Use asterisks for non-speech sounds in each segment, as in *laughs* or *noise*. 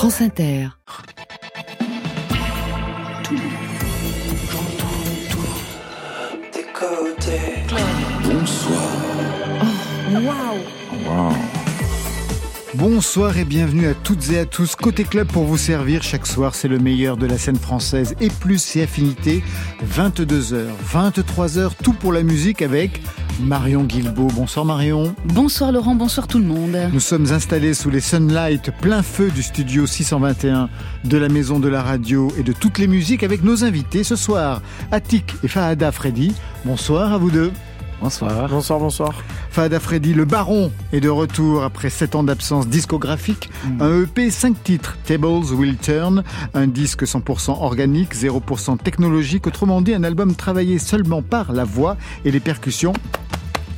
France Inter. Bonsoir. Waouh Bonsoir et bienvenue à toutes et à tous. Côté club pour vous servir chaque soir, c'est le meilleur de la scène française et plus et affinités. 22h, 23h, tout pour la musique avec Marion Guilbeault. Bonsoir Marion. Bonsoir Laurent, bonsoir tout le monde. Nous sommes installés sous les sunlight plein feu du studio 621 de la maison de la radio et de toutes les musiques avec nos invités ce soir. Attic et Fahada Freddy. Bonsoir à vous deux. Bonsoir. Bonsoir, bonsoir. Fahad Freddy, le baron, est de retour après 7 ans d'absence discographique. Mm. Un EP 5 titres, Tables Will Turn, un disque 100% organique, 0% technologique, autrement dit un album travaillé seulement par la voix et les percussions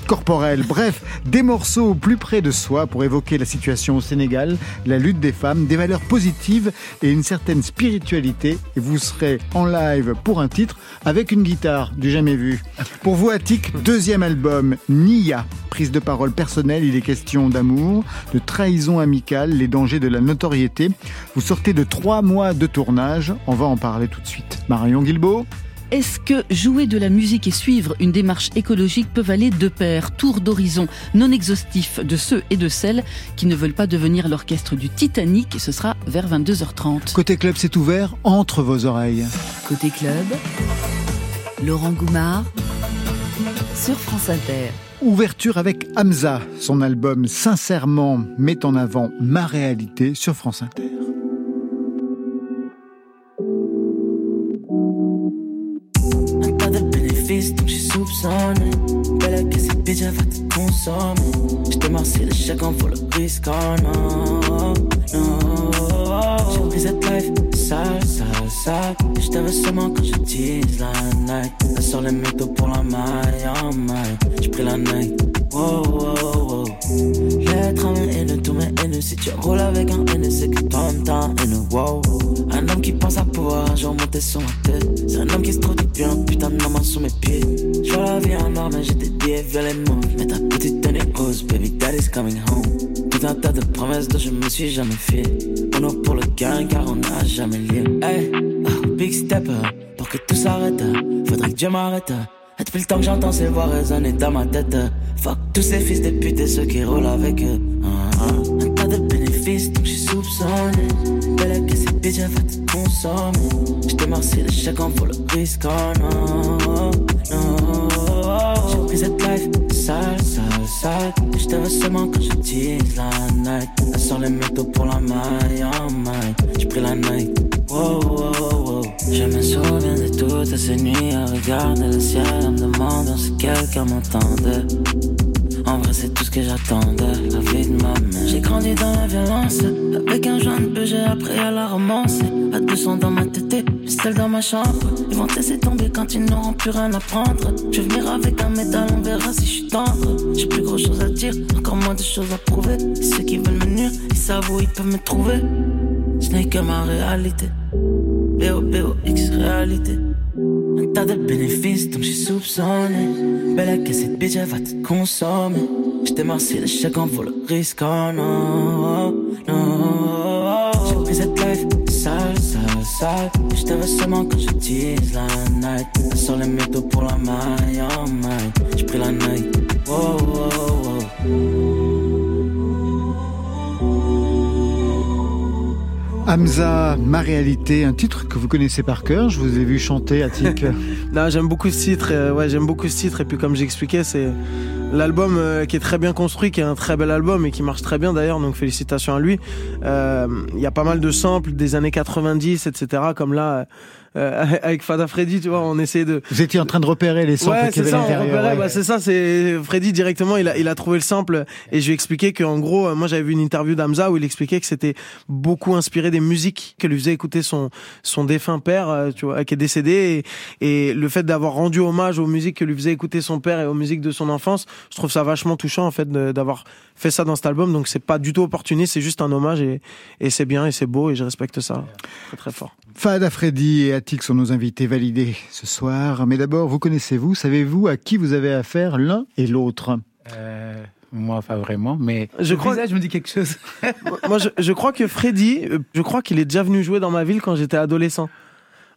corporelles. Bref, des morceaux au plus près de soi pour évoquer la situation au Sénégal, la lutte des femmes, des valeurs positives et une certaine spiritualité. Et vous serez en live pour un titre avec une guitare du jamais vu. Pour vous, Attic, deuxième album, Nia. Prise de parole personnelle, il est question d'amour, de trahison amicale, les dangers de la notoriété. Vous sortez de trois mois de tournage. On va en parler tout de suite. Marion Guilbeault Est-ce que jouer de la musique et suivre une démarche écologique peuvent aller de pair Tour d'horizon non exhaustif de ceux et de celles qui ne veulent pas devenir l'orchestre du Titanic. Ce sera vers 22h30. Côté club, c'est ouvert entre vos oreilles. Côté club, Laurent Goumard sur France Inter. Ouverture avec Hamza. Son album Sincèrement met en avant ma réalité sur France Inter. Bénéfices, donc j'ai soupçonné. Belle que cette bitch, elle va te consommer. J'étais marcé de chacun vaut le risque, oh non, non. J'ai pris cette life sale, sale, sale. Et je t'avais seulement quand je tease la night. Elle sort les métaux pour la maille, oh maille. J'ai pris la night, wow, wow, à mes haineux, tous mes haineux. Si tu roules avec un haineux, c'est que toi-même t'as un haineux, wow. Un homme qui pense à pouvoir un jour monter sur ma tête. C'est un homme qui se trouve bien, putain de main sous mes pieds. Je vois la vie en or, mais j'ai billets violemment. Mais ta petite tenue rose, baby daddy's coming home. Tout un tas de promesses dont je me suis jamais fié. On est pour le gain car on n'a jamais lié. Hey, oh, big stepper, pour que tout s'arrête, faudrait que Dieu m'arrête. Depuis le temps que j'entends ces voix résonner dans ma tête. Fuck tous ces fils de pute et ceux qui roulent avec eux. Ah, ah. Un tas de bénéfices, donc j'ai soupçonné. Belle que cette bitch, elle va te consommer. J'étais marcé de chacun pour le risque, oh non, non. J'ai pris cette life sale, sale, sale. Et je te veux seulement quand je tease la night. Elle sort les métaux pour la maille, oh maille. J'ai pris la night, wow, wow, wow. Je me souviens de toutes ces nuits à regarder le ciel en me demandant si quelqu'un m'entendait. En vrai, c'est tout ce que j'attendais, la vie de ma mère. J'ai grandi dans la violence, avec un jeune peu, j'ai appris à la romance. À 200 dans ma tête, seul dans ma chambre. Ils vont laisser tomber quand ils n'auront plus rien à prendre. Je vais venir avec un métal, on verra si je suis tendre. J'ai plus grand chose à dire, encore moins de choses à prouver. Ceux qui veulent me nuire, ils savent où ils peuvent me trouver. Ce n'est que ma réalité. B-O-B-O-X réalité. Un tas de bénéfices, donc j'ai soupçonné. Belle que cette bitch, elle va te consommer. J'étais marcé de chacun vaut le risque, oh non, non. J'ai pris cette life sale, sale, sale. Je veux seulement quand je tease la night. Sort les métaux pour la maille, oh maille. J'ai pris la night, wow, wow, wow. Hamza, ma réalité, un titre que vous connaissez par cœur. Je vous ai vu chanter, Attic. *laughs* Non, j'aime beaucoup ce titre. ouais, j'aime beaucoup ce titre. Et puis, comme j'expliquais, c'est l'album euh, qui est très bien construit, qui est un très bel album et qui marche très bien d'ailleurs. Donc, félicitations à lui. Euh, Il y a pas mal de samples des années 90, etc. Comme là, euh, *laughs* avec Fada Freddy, tu vois, on essayait de, vous étiez en train de repérer les samples Ouais, à ça, on repérait, ouais. bah, c'est ça, c'est Freddy directement, il a, il a trouvé le sample et je lui ai expliqué qu'en gros, euh, moi j'avais vu une interview d'Amza où il expliquait que c'était beaucoup inspiré des musiques que lui faisait écouter son, son défunt père, euh, tu vois, qui est décédé et, et le fait d'avoir rendu hommage aux musiques que lui faisait écouter son père et aux musiques de son enfance, je trouve ça vachement touchant en fait d'avoir fait ça dans cet album, donc c'est pas du tout opportuniste, c'est juste un hommage et, et c'est bien et c'est beau et je respecte ça très très fort. Fahad Freddy et Attic sont nos invités validés ce soir. Mais d'abord, vous connaissez-vous Savez-vous à qui vous avez affaire l'un et l'autre? Euh, Moi, pas vraiment, mais Je crois- je me dis quelque chose. *laughs* Moi, je, je crois que Freddy, euh, je crois qu'il est déjà venu jouer dans ma ville quand j'étais adolescent.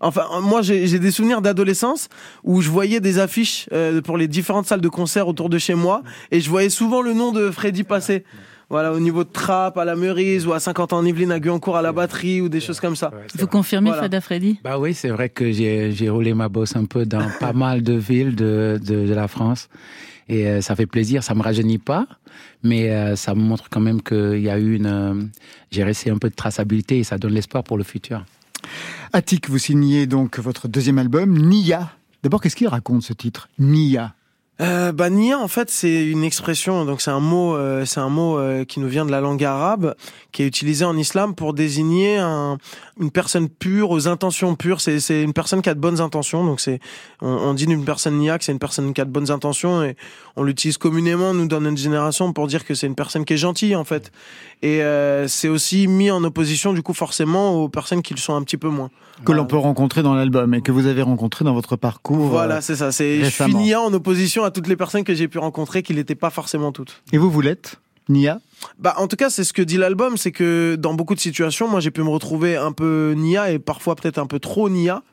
Enfin, euh, moi, j'ai des souvenirs d'adolescence où je voyais des affiches euh, pour les différentes salles de concert autour de chez moi et je voyais souvent le nom de Freddy passer. Voilà, au niveau de Trappes, à la Meurise ou à 50 ans en Yvelines, à Guyancourt, à la batterie ou des choses comme ça. Vous vrai. confirmez, Voilà. Fada Freddy Bah oui, c'est vrai que j'ai j'ai roulé ma bosse un peu dans pas *laughs* mal de villes de, de, de la France. Et euh, ça fait plaisir, ça me rajeunit pas, mais euh, ça me montre quand même qu'il y a eu une... euh, j'ai resté un peu de traçabilité et ça donne l'espoir pour le futur. Attic, vous signez donc votre deuxième album, Nia. D'abord, qu'est-ce qu'il raconte ce titre? Nia. Euh, bah, Nia, en fait, c'est une expression, donc c'est un mot, euh, c'est un mot euh, qui nous vient de la langue arabe, qui est utilisé en islam pour désigner un, une personne pure, aux intentions pures. C'est, c'est une personne qui a de bonnes intentions, donc c'est, on, on dit d'une personne Nia que c'est une personne qui a de bonnes intentions et on l'utilise communément, nous, dans notre génération, pour dire que c'est une personne qui est gentille, en fait. Et euh, c'est aussi mis en opposition, du coup, forcément, aux personnes qui le sont un petit peu moins. Que l'on peut rencontrer dans l'album et que vous avez rencontré dans votre parcours. Voilà, euh, c'est ça. C'est, je suis récemment. En opposition à toutes les personnes que j'ai pu rencontrer, qui n'étaient pas forcément toutes. Et vous, vous l'êtes? Nia Bah, en tout cas, c'est ce que dit l'album, c'est que dans beaucoup de situations, moi, j'ai pu me retrouver un peu Nia et parfois peut-être un peu trop Nia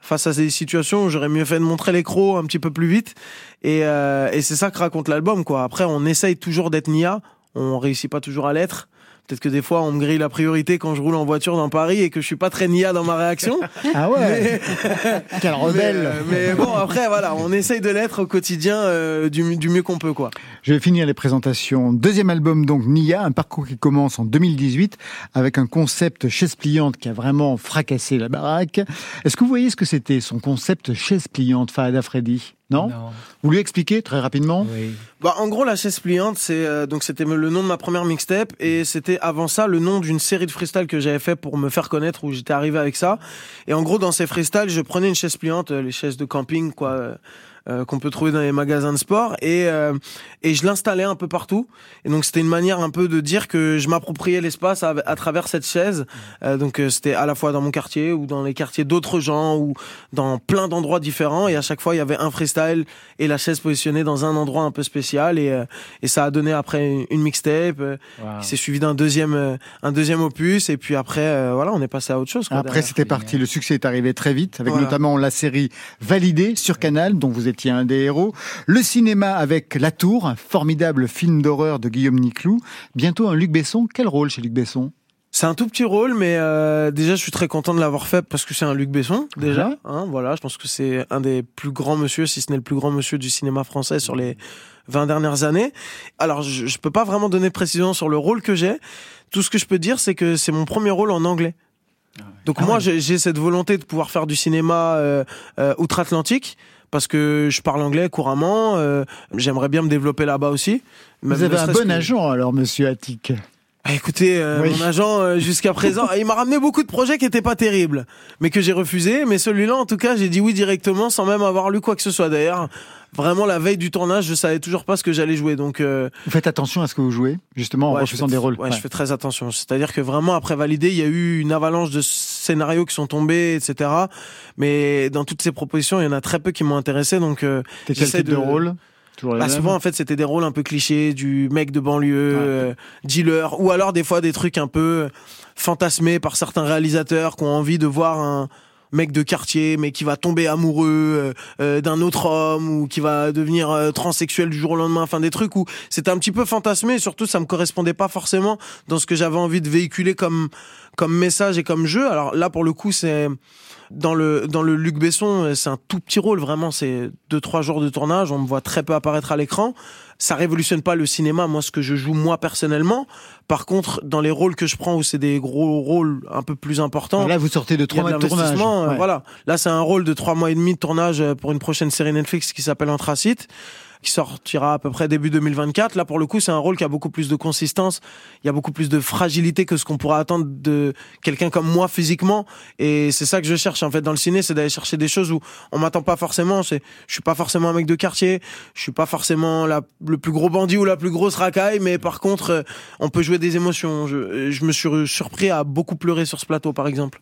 face à ces situations où j'aurais mieux fait de montrer les crocs un petit peu plus vite. Et, euh, et c'est ça que raconte l'album, quoi. Après, on essaye toujours d'être Nia, on réussit pas toujours à l'être. Peut-être que des fois, on me grille la priorité quand je roule en voiture dans Paris et que je suis pas très Nia dans ma réaction. *laughs* Ah ouais *laughs* Quel Mais, rebelle euh, mais bon, après, voilà, on essaye de l'être au quotidien euh, du, du mieux qu'on peut, quoi. Je vais finir les présentations. Deuxième album, donc Nia, un parcours qui commence en 2018 avec un concept chaise pliante qui a vraiment fracassé la baraque. Est-ce que vous voyez ce que c'était, son concept chaise pliante, Fahada Freddy Non, Vous lui expliquez très rapidement Oui. Bah, en gros, la chaise pliante, c'est euh, donc c'était le nom de ma première mixtape et c'était avant ça le nom d'une série de freestyle que j'avais fait pour me faire connaître où j'étais arrivé avec ça. Et en gros, dans ces freestyles, je prenais une chaise pliante, euh, les chaises de camping, quoi. Euh, qu'on peut trouver dans les magasins de sport et euh, et je l'installais un peu partout et donc c'était une manière un peu de dire que je m'appropriais l'espace à, à travers cette chaise Euh, donc euh, c'était à la fois dans mon quartier ou dans les quartiers d'autres gens ou dans plein d'endroits différents et à chaque fois il y avait un freestyle et la chaise positionnée dans un endroit un peu spécial et euh, et ça a donné après une mixtape euh, Wow. qui s'est suivi d'un deuxième un deuxième opus et puis après euh, voilà on est passé à autre chose quoi, Après, c'était parti. Le succès est arrivé très vite, avec Voilà. notamment la série Validée sur Canal, dont vous étiez un des héros. Le cinéma avec La Tour, un formidable film d'horreur de Guillaume Niclou. Bientôt un Luc Besson. Quel rôle chez Luc Besson? C'est un tout petit rôle, mais euh, déjà je suis très content de l'avoir fait parce que c'est un Luc Besson déjà. Ouais? Hein, voilà, je pense que c'est un des plus grands monsieur, si ce n'est le plus grand monsieur du cinéma français sur les 20 dernières années. Alors je, je peux pas vraiment donner de précision sur le rôle que j'ai. Tout ce que je peux dire, c'est que c'est mon premier rôle en anglais. Donc Ah moi ouais. j'ai cette volonté de pouvoir faire du cinéma euh, euh, outre-Atlantique. Parce que je parle anglais couramment, euh, j'aimerais bien me développer là-bas aussi. Vous avez un bon que- agent, alors, monsieur Attic. Ah, Écoutez, euh, Oui. mon agent euh, jusqu'à présent, *laughs* il m'a ramené beaucoup de projets qui étaient pas terribles, mais que j'ai refusé. Mais celui-là, en tout cas, j'ai dit oui directement sans même avoir lu quoi que ce soit. D'ailleurs, vraiment la veille du tournage, je savais toujours pas ce que j'allais jouer. Donc, euh, Vous faites attention à ce que vous jouez, justement, en ouais, refusant des rôles. Ouais, Ouais. je fais très attention. C'est-à-dire que vraiment après valider, il y a eu une avalanche de scénarios qui sont tombés, etc. Mais dans toutes ces propositions, il y en a très peu qui m'ont intéressé. Donc, euh, quel type de, de- rôle? Toujours les bah, mêmes souvent en fait c'était des rôles un peu clichés du mec de banlieue, Ouais. euh, dealer, ou alors des fois des trucs un peu fantasmés par certains réalisateurs qui ont envie de voir un mec de quartier mais qui va tomber amoureux euh, euh, d'un autre homme ou qui va devenir euh, transsexuel du jour au lendemain, enfin des trucs où c'était un petit peu fantasmé et surtout ça me correspondait pas forcément dans ce que j'avais envie de véhiculer comme comme message et comme jeu. Alors là pour le coup c'est dans le dans le Luc Besson, c'est un tout petit rôle vraiment. C'est deux trois jours de tournage. On me voit très peu apparaître à l'écran. Ça révolutionne pas le cinéma. Moi, ce que je joue moi personnellement. Par contre, dans les rôles que je prends où c'est des gros rôles un peu plus importants. Là, vous sortez de trois mois de tournage. euh, Ouais. Voilà. Là, c'est un rôle de trois mois et demi de tournage euh, pour une prochaine série Netflix qui s'appelle Anthracite qui sortira à peu près début 2024. Là, pour le coup, c'est un rôle qui a beaucoup plus de consistance. Il y a beaucoup plus de fragilité que ce qu'on pourrait attendre de quelqu'un comme moi physiquement. Et c'est ça que je cherche, en fait, dans le ciné, c'est d'aller chercher des choses où on m'attend pas forcément. C'est, je suis pas forcément un mec de quartier. Je suis pas forcément la, le plus gros bandit ou la plus grosse racaille. Mais par contre, euh, on peut jouer des émotions. Je, je me suis surpris à beaucoup pleurer sur ce plateau, par exemple.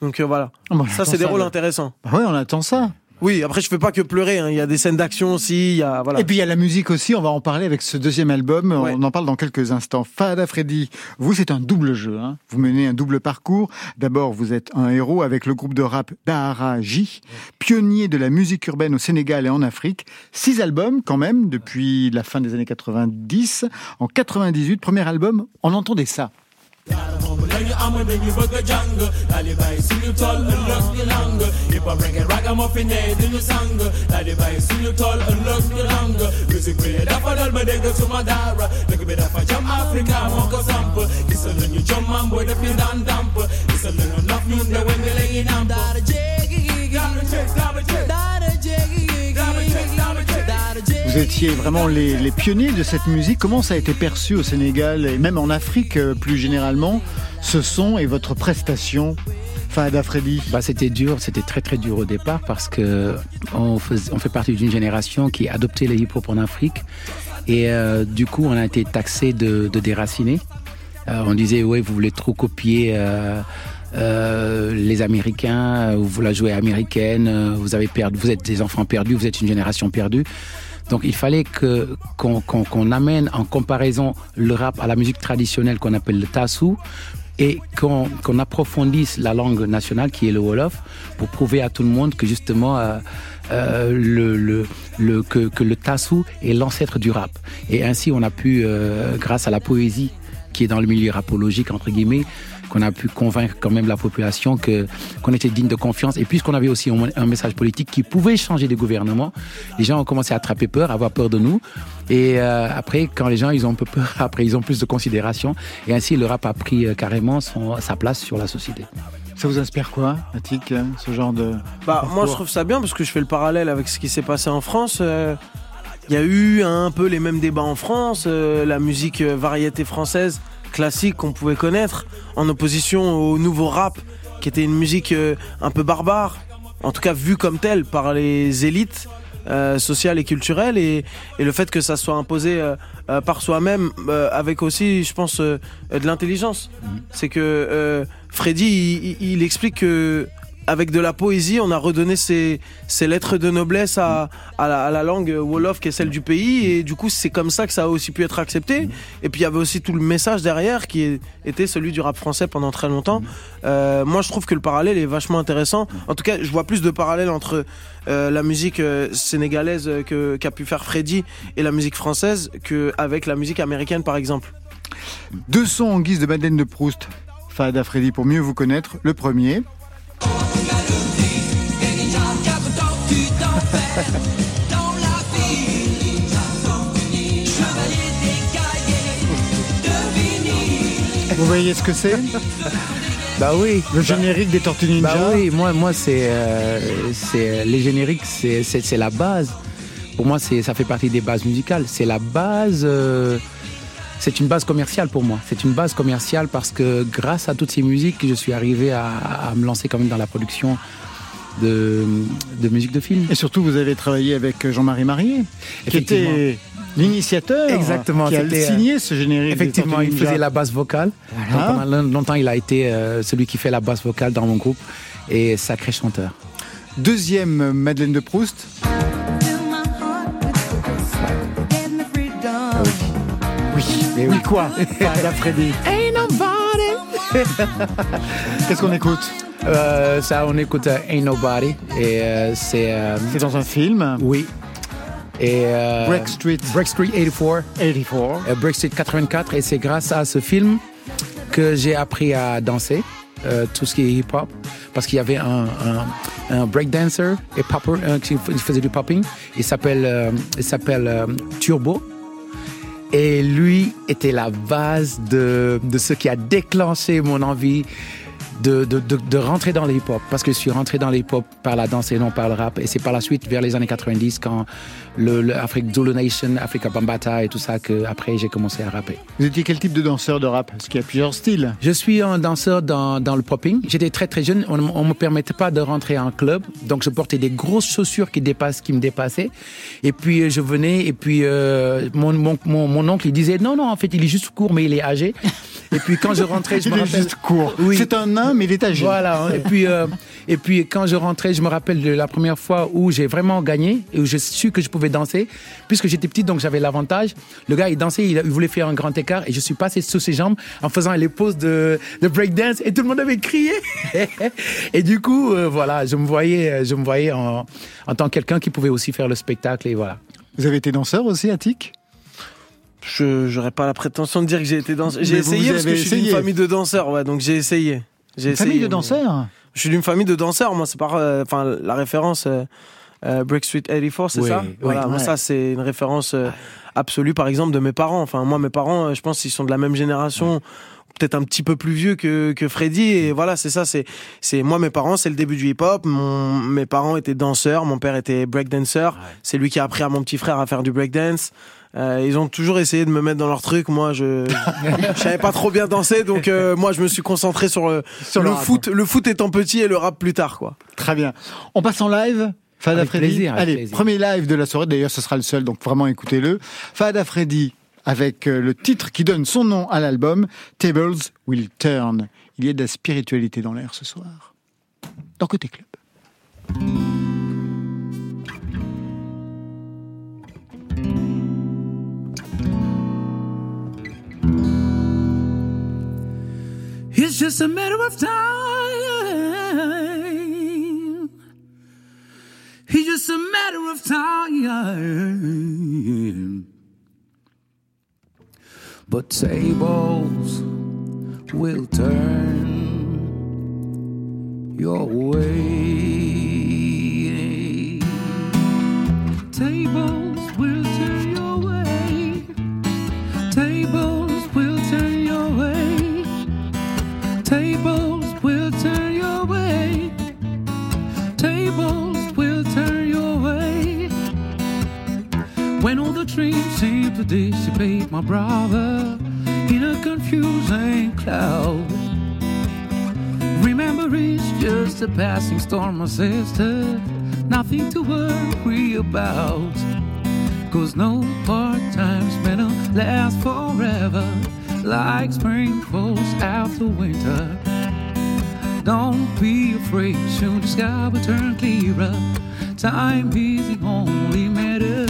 Donc euh, voilà. Ah, bah, Ça, c'est des rôles là. intéressants. Bah ouais, on attend ça. Oui, après je fais pas que pleurer. hein. Il y a des scènes d'action aussi. Il y a voilà. Et puis il y a la musique aussi, on va en parler avec ce deuxième album, Ouais. on en parle dans quelques instants. Fada Freddy, vous c'est un double jeu, hein. vous menez un double parcours. D'abord vous êtes un héros avec le groupe de rap Dahara J, pionnier de la musique urbaine au Sénégal et en Afrique. Six albums quand même depuis la fin des années 90. En 98, premier album, on entendait ça. Lañu am dañu bëgg a jàng. Daal di bàyyi suñu tool ëllëg di lang hip hop reggae ragamuffin ne duñu sang. Daal di bàyyi suñu tool ëllëg di lang musique bi dafa dal ba dégg suma daara. Dëkk bi dafa jam Afrika moo ko samp. Gisal nañu jomam booy def ñu daan damp gisal nañu naf ñun de wen bi lañuy namp daara jéegi gi daara jéeg daara jéeg daara jéegi gi daara jéeg daara jéeg daara jéeg Vous étiez vraiment les, les pionniers de cette musique. Comment ça a été perçu au Sénégal et même en Afrique euh, plus généralement, ce son et votre prestation Fada Freddy Bah, c'était dur, c'était très très dur au départ parce que on, fait partie d'une génération qui a adopté le hip-hop en Afrique et euh, du coup on a été taxé de, déraciné. Euh, on disait ouais vous voulez trop copier euh, les Américains, vous la jouez américaine, vous avez perdu, vous êtes des enfants perdus, vous êtes une génération perdue. Donc il fallait qu'on amène en comparaison le rap à la musique traditionnelle qu'on appelle le tassou et qu'on approfondisse la langue nationale qui est le Wolof pour prouver à tout le monde que justement euh, euh, le, que, le tassou est l'ancêtre du rap. Et ainsi on a pu, euh, grâce à la poésie qui est dans le milieu rapologique entre guillemets, qu'on a pu convaincre quand même la population que qu'on était digne de confiance. Et puisqu'on avait aussi un, un message politique qui pouvait changer de gouvernement, les gens ont commencé à attraper peur, à avoir peur de nous. Et euh, après, quand les gens ils ont un peu peur, *laughs* après ils ont plus de considération. Et ainsi, le rap a pris euh, carrément son, sa place sur la société. Ça vous inspire quoi, Attic, hein, ce genre de... Bah, parcours moi, je trouve ça bien parce que je fais le parallèle avec ce qui s'est passé en France. Euh, Il y a eu un peu les mêmes débats en France, euh, la musique euh, variété française classique qu'on pouvait connaître, en opposition au nouveau rap, qui était une musique euh, un peu barbare, en tout cas vue comme telle par les élites euh, sociales et culturelles, et, et le fait que ça soit imposé euh, euh, par soi-même, euh, avec aussi, je pense, de l'intelligence. C'est que euh, Freddy, il, il- il explique que avec de la poésie, on a redonné ces, ces lettres de noblesse à, à, la, à la langue Wolof qui est celle du pays. Et du coup, c'est comme ça que ça a aussi pu être accepté. Et puis, il y avait aussi tout le message derrière qui était celui du rap français pendant très longtemps. Euh, moi, je trouve que le parallèle est vachement intéressant. En tout cas, je vois plus de parallèles entre euh, la musique euh, sénégalaise que- qu'a pu faire Freddy et la musique française qu'avec la musique américaine, par exemple. Deux sons en guise de Madeleine de Proust. Fada Freddy, pour mieux vous connaître. Le premier, vous voyez ce que c'est *laughs* Bah oui. Le générique des Tortues Ninja. Bah oui, moi, moi c'est, euh, c'est les génériques, c'est, c'est, c'est la base. Pour moi, c'est, ça fait partie des bases musicales. C'est la base. euh, c'est une base commerciale pour moi. C'est une base commerciale parce que grâce à toutes ces musiques, je suis arrivé à, à me lancer quand même dans la production de, de musique de film. Et surtout, vous avez travaillé avec Jean-Marie Marié, qui était l'initiateur, Exactement, qui a signé ce générique. Effectivement, il faisait la basse vocale. Voilà. Donc, pendant longtemps, il a été euh, celui qui fait la basse vocale dans mon groupe et sacré chanteur. Deuxième euh, Madeleine de Proust. Mais oui quoi Fada Freddy. *laughs* Qu'est-ce qu'on écoute? Euh, ça, on écoute euh, Ain't Nobody et euh, c'est euh, C'est dans un film, oui. Et euh, Break Street Break Street 84, 84. euh, Break Street 84 et c'est grâce à ce film que j'ai appris à danser euh, tout ce qui est hip hop parce qu'il y avait un, un, un breakdancer et popper euh, qui faisait du popping. Il s'appelle euh, il s'appelle euh, Turbo. Et lui était la base de, de ce qui a déclenché mon envie de, de, de, de rentrer dans le hip-hop. Parce que je suis rentré dans le hip-hop par la danse et non par le rap. Et c'est par la suite, vers les années 90, quand le, le Afrique Zulu Nation, Africa Bambata et tout ça, que après j'ai commencé à rapper. Vous étiez quel type de danseur de rap? Parce qu'il y a plusieurs styles. Je suis un danseur dans, dans le popping. J'étais très très jeune. On ne me permettait pas de rentrer en club. Donc je portais des grosses chaussures qui, dépassent, qui me dépassaient. Et puis euh, je venais et puis euh, mon, mon, mon, mon oncle il disait non, non, en fait il est juste court mais il est âgé. Et puis quand je rentrais, je Il me est rappelle... juste court. Oui. C'est un nain hein, mais il est âgé. Voilà. hein. Et puis, euh, et puis quand je rentrais, je me rappelle de la première fois où j'ai vraiment gagné et où je su que je pouvais danser, puisque j'étais petite, donc j'avais l'avantage. Le gars, il dansait, il, il voulait faire un grand écart et je suis passé sous ses jambes en faisant les poses de, de breakdance et tout le monde avait crié. *laughs* et du coup, euh, voilà, je me voyais, je me voyais en, en tant que quelqu'un qui pouvait aussi faire le spectacle et voilà. Vous avez été danseur aussi, Attic Je j'aurais pas la prétention de dire que j'ai été danseur. J'ai essayé parce que je suis d'une essayé. famille de danseurs, ouais, donc j'ai essayé. J'ai Une famille essayé, de mais- danseurs Je suis d'une famille de danseurs, moi c'est par euh, enfin la référence euh, euh, Break Street 84, c'est Oui, ça? oui, Voilà, moi ouais. ça c'est une référence euh, absolue par exemple de mes parents. Enfin moi mes parents, je pense qu'ils sont de la même génération. Peut-être un petit peu plus vieux que, que Freddy et voilà c'est ça c'est c'est moi mes parents c'est le début du hip hop mon mes parents étaient danseurs mon père était breakdancer c'est lui qui a appris à mon petit frère à faire du breakdance euh, ils ont toujours essayé de me mettre dans leur truc moi je je savais pas trop bien danser donc euh, moi je me suis concentré sur le Sur le, foot le foot étant petit et le rap plus tard quoi Très bien. On passe en live Fada Avec Freddy. plaisir, avec Allez, plaisir. premier live de la soirée. D'ailleurs, ce sera le seul, donc vraiment écoutez-le. Fada Freddy avec euh, le titre qui donne son nom à l'album, Tables Will Turn. Il y a de la spiritualité dans l'air ce soir. Dans Côté Club. Just a matter of time. It's just a matter of time. But tables will turn your way. Tables dreams seem to dissipate, my brother, in a confusing cloud. Remember, it's just a passing storm, my sister. Nothing to worry about. Cause no part time's gonna last forever. Like spring falls after winter. Don't be afraid, soon the sky will turn clearer. Time is the only matter.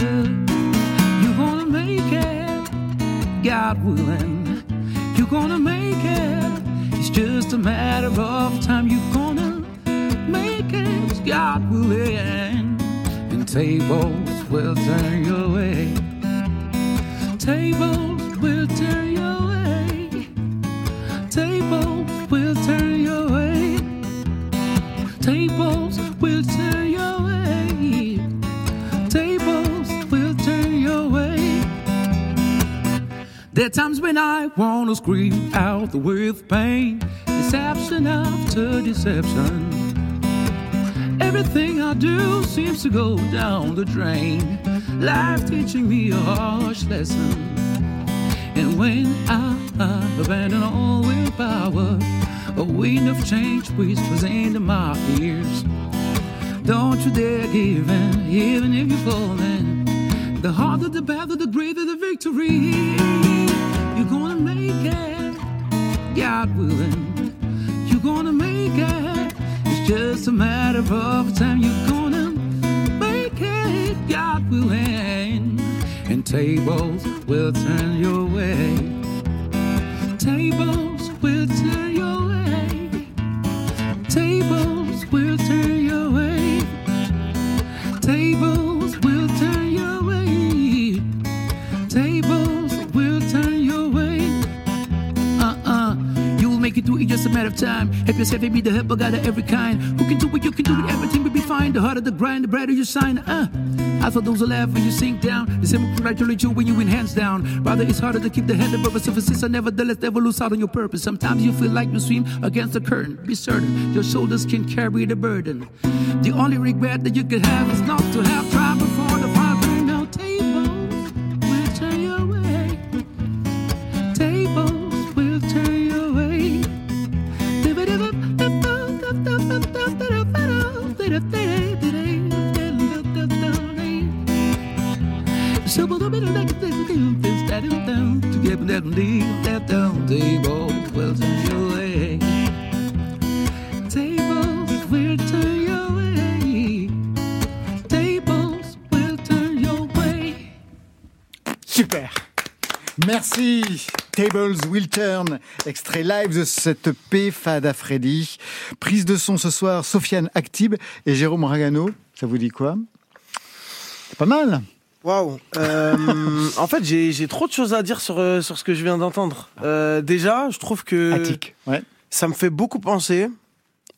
God willing. You're gonna make it. It's just a matter of time. You're gonna make it, God willing. And tables will turn your way. Tables times when I wanna scream out with pain, deception after deception. Everything I do seems to go down the drain. Life teaching me a harsh lesson. And when I abandon all willpower, a wind of change whispers into my ears. Don't you dare give in, even if you're falling. The harder the battle, the greater the victory. You're gonna make it, God willing. You're gonna make it. It's just a matter of time. You're gonna make it, God willing. And tables will turn your way. Tables make it through it just a matter of time. Help yourself and be the help, God of every kind. Who can do it, you can do it, everything will be fine. The harder the grind, the brighter you shine. Uh. I thought those who laugh when you sink down. The same will congratulate you when you win hands down. Rather, it's harder to keep the head above the surface. I nevertheless never lose out on your purpose. Sometimes you feel like you swim against the current. Be certain your shoulders can carry the burden. The only regret that you could have is not to have tried Tables Will Turn, extrait live de cette P Fada Freddy. Prise de son ce soir, Sofiane Actib et Jérôme Ragano. Ça vous dit quoi? C'est pas mal. Waouh. Euh, en fait, j'ai trop de choses à dire sur euh, sur ce que je viens d'entendre. Euh, déjà, je trouve que. Ouais. ça me fait beaucoup penser,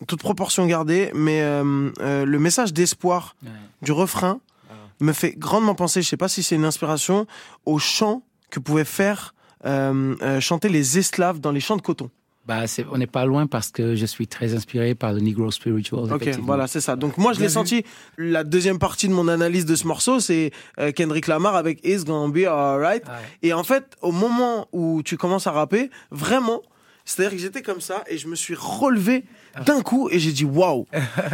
toute proportion gardée, mais euh, euh, le message d'espoir du refrain me fait grandement penser, je sais pas si c'est une inspiration, au chant que pouvaient faire chanter les esclaves dans les champs de coton. Bah, on n'est pas loin parce que je suis très inspiré par le Negro Spiritual. Ok, voilà, c'est ça. Donc moi, je l'ai senti. La deuxième partie de mon analyse de ce morceau, c'est euh, Kendrick Lamar avec It's Gonna Be Alright. Ouais. Et en fait, au moment où tu commences à rapper, vraiment, c'est-à-dire que j'étais comme ça et je me suis relevé d'un coup et j'ai dit waouh.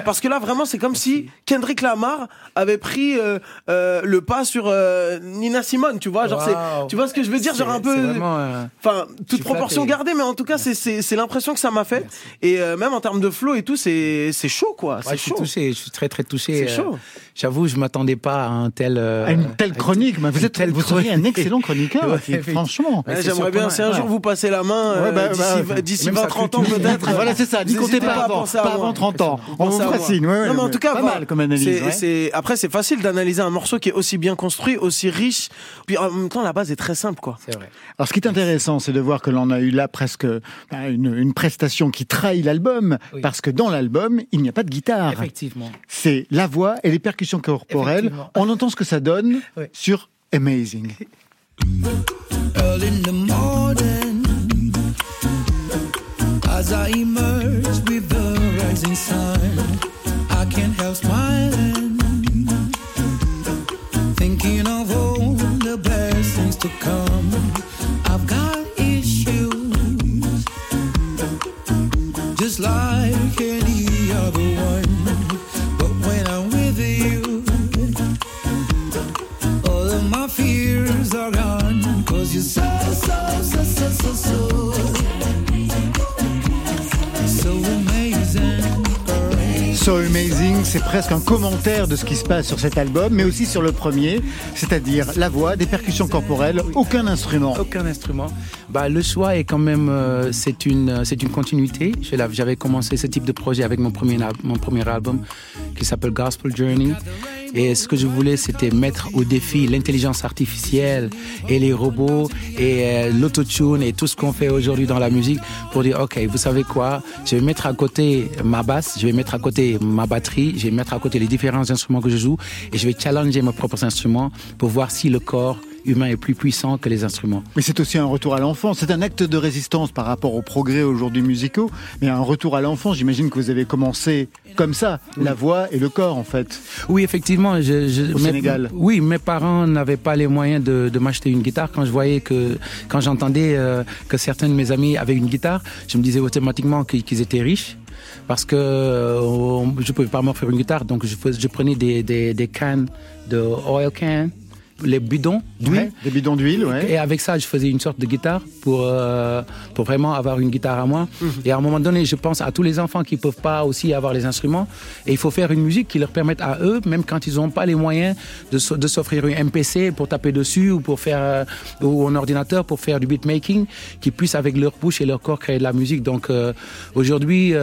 Parce que là, vraiment, c'est comme si Kendrick Lamar avait pris euh, euh, le pas sur euh, Nina Simone, tu vois. Genre, c'est, Wow. tu vois ce que je veux dire, genre un peu. euh, Enfin, toute proportion flatté. gardée, mais en tout cas, c'est, c'est, c'est l'impression que ça m'a fait. Et euh, même en termes de flow et tout, c'est, c'est chaud, quoi. ouais, C'est je suis chaud. touché, je suis très très touché. C'est euh, chaud. J'avoue, je m'attendais pas à un tel. euh, À une telle chronique. mais vous êtes, vous seriez un excellent chroniqueur, *laughs* Ouais, franchement. Ouais, c'est J'aimerais bien, si un ouais. jour vous passez la main, Ouais, bah, d'ici bah, d'ici même sa 20-30 ans peut-être. Voilà, c'est ça. N'y comptez pas avant, pas avant 30 ans. On vous fascine. ouais, ouais, non, mais en tout cas, pas voilà. mal comme analyse. Après, c'est facile d'analyser un morceau qui est aussi bien construit, aussi riche. Puis en même temps, la base est très simple, quoi. C'est vrai. Alors, ce qui est intéressant, c'est de voir que l'on a eu là presque bah, une, une prestation qui trahit l'album, Oui. parce que dans l'album, il n'y a pas de guitare. Effectivement. C'est la voix et les percussions corporelles. On entend ce que ça donne Oui. sur Amazing. As I emerge with the rising sun. I can't help smiling thinking of all the best things to come. I've got issues just like any other one. But when I'm with you all of my fears are gone. Cause you're so, so, so, so, so, so So Amazing, c'est presque un commentaire de ce qui se passe sur cet album, mais aussi sur le premier, c'est-à-dire la voix, des percussions corporelles, aucun instrument. Aucun instrument. Bah, le choix est quand même, euh, c'est une, euh, c'est une continuité. J'avais commencé ce type de projet avec mon premier, mon premier album qui s'appelle Gospel Journey. Et ce que je voulais, c'était mettre au défi l'intelligence artificielle et les robots et euh, l'autotune et tout ce qu'on fait aujourd'hui dans la musique pour dire, OK, vous savez quoi, je vais mettre à côté ma basse, je vais mettre à côté ma batterie, je vais mettre à côté les différents instruments que je joue et je vais challenger mes propres instruments pour voir si le corps humain est plus puissant que les instruments. Mais c'est aussi un retour à l'enfance. C'est un acte de résistance par rapport aux progrès aujourd'hui musicaux, mais un retour à l'enfance. J'imagine que vous avez commencé comme ça, la voix et le corps en fait. Oui, effectivement. Je, je- Au mes- Sénégal. Oui, mes parents n'avaient pas les moyens de, de m'acheter une guitare. Quand je voyais que, quand j'entendais euh, que certains de mes amis avaient une guitare, je me disais automatiquement qu'ils étaient riches. Parce que euh, je pouvais pas m'offrir une guitare, donc je prenais des, des, des cannes de oil can, les bidons d'huile. Ouais, des bidons d'huile, ouais. Et avec ça, je faisais une sorte de guitare pour, euh, pour vraiment avoir une guitare à moi. Et à un moment donné, je pense à tous les enfants qui peuvent pas aussi avoir les instruments. Et il faut faire une musique qui leur permette à eux, même quand ils n'ont pas les moyens de, de s'offrir un MPC pour taper dessus ou pour faire, euh, ou un ordinateur pour faire du beatmaking, qu'ils puissent avec leur bouche et leur corps créer de la musique. Donc euh, aujourd'hui,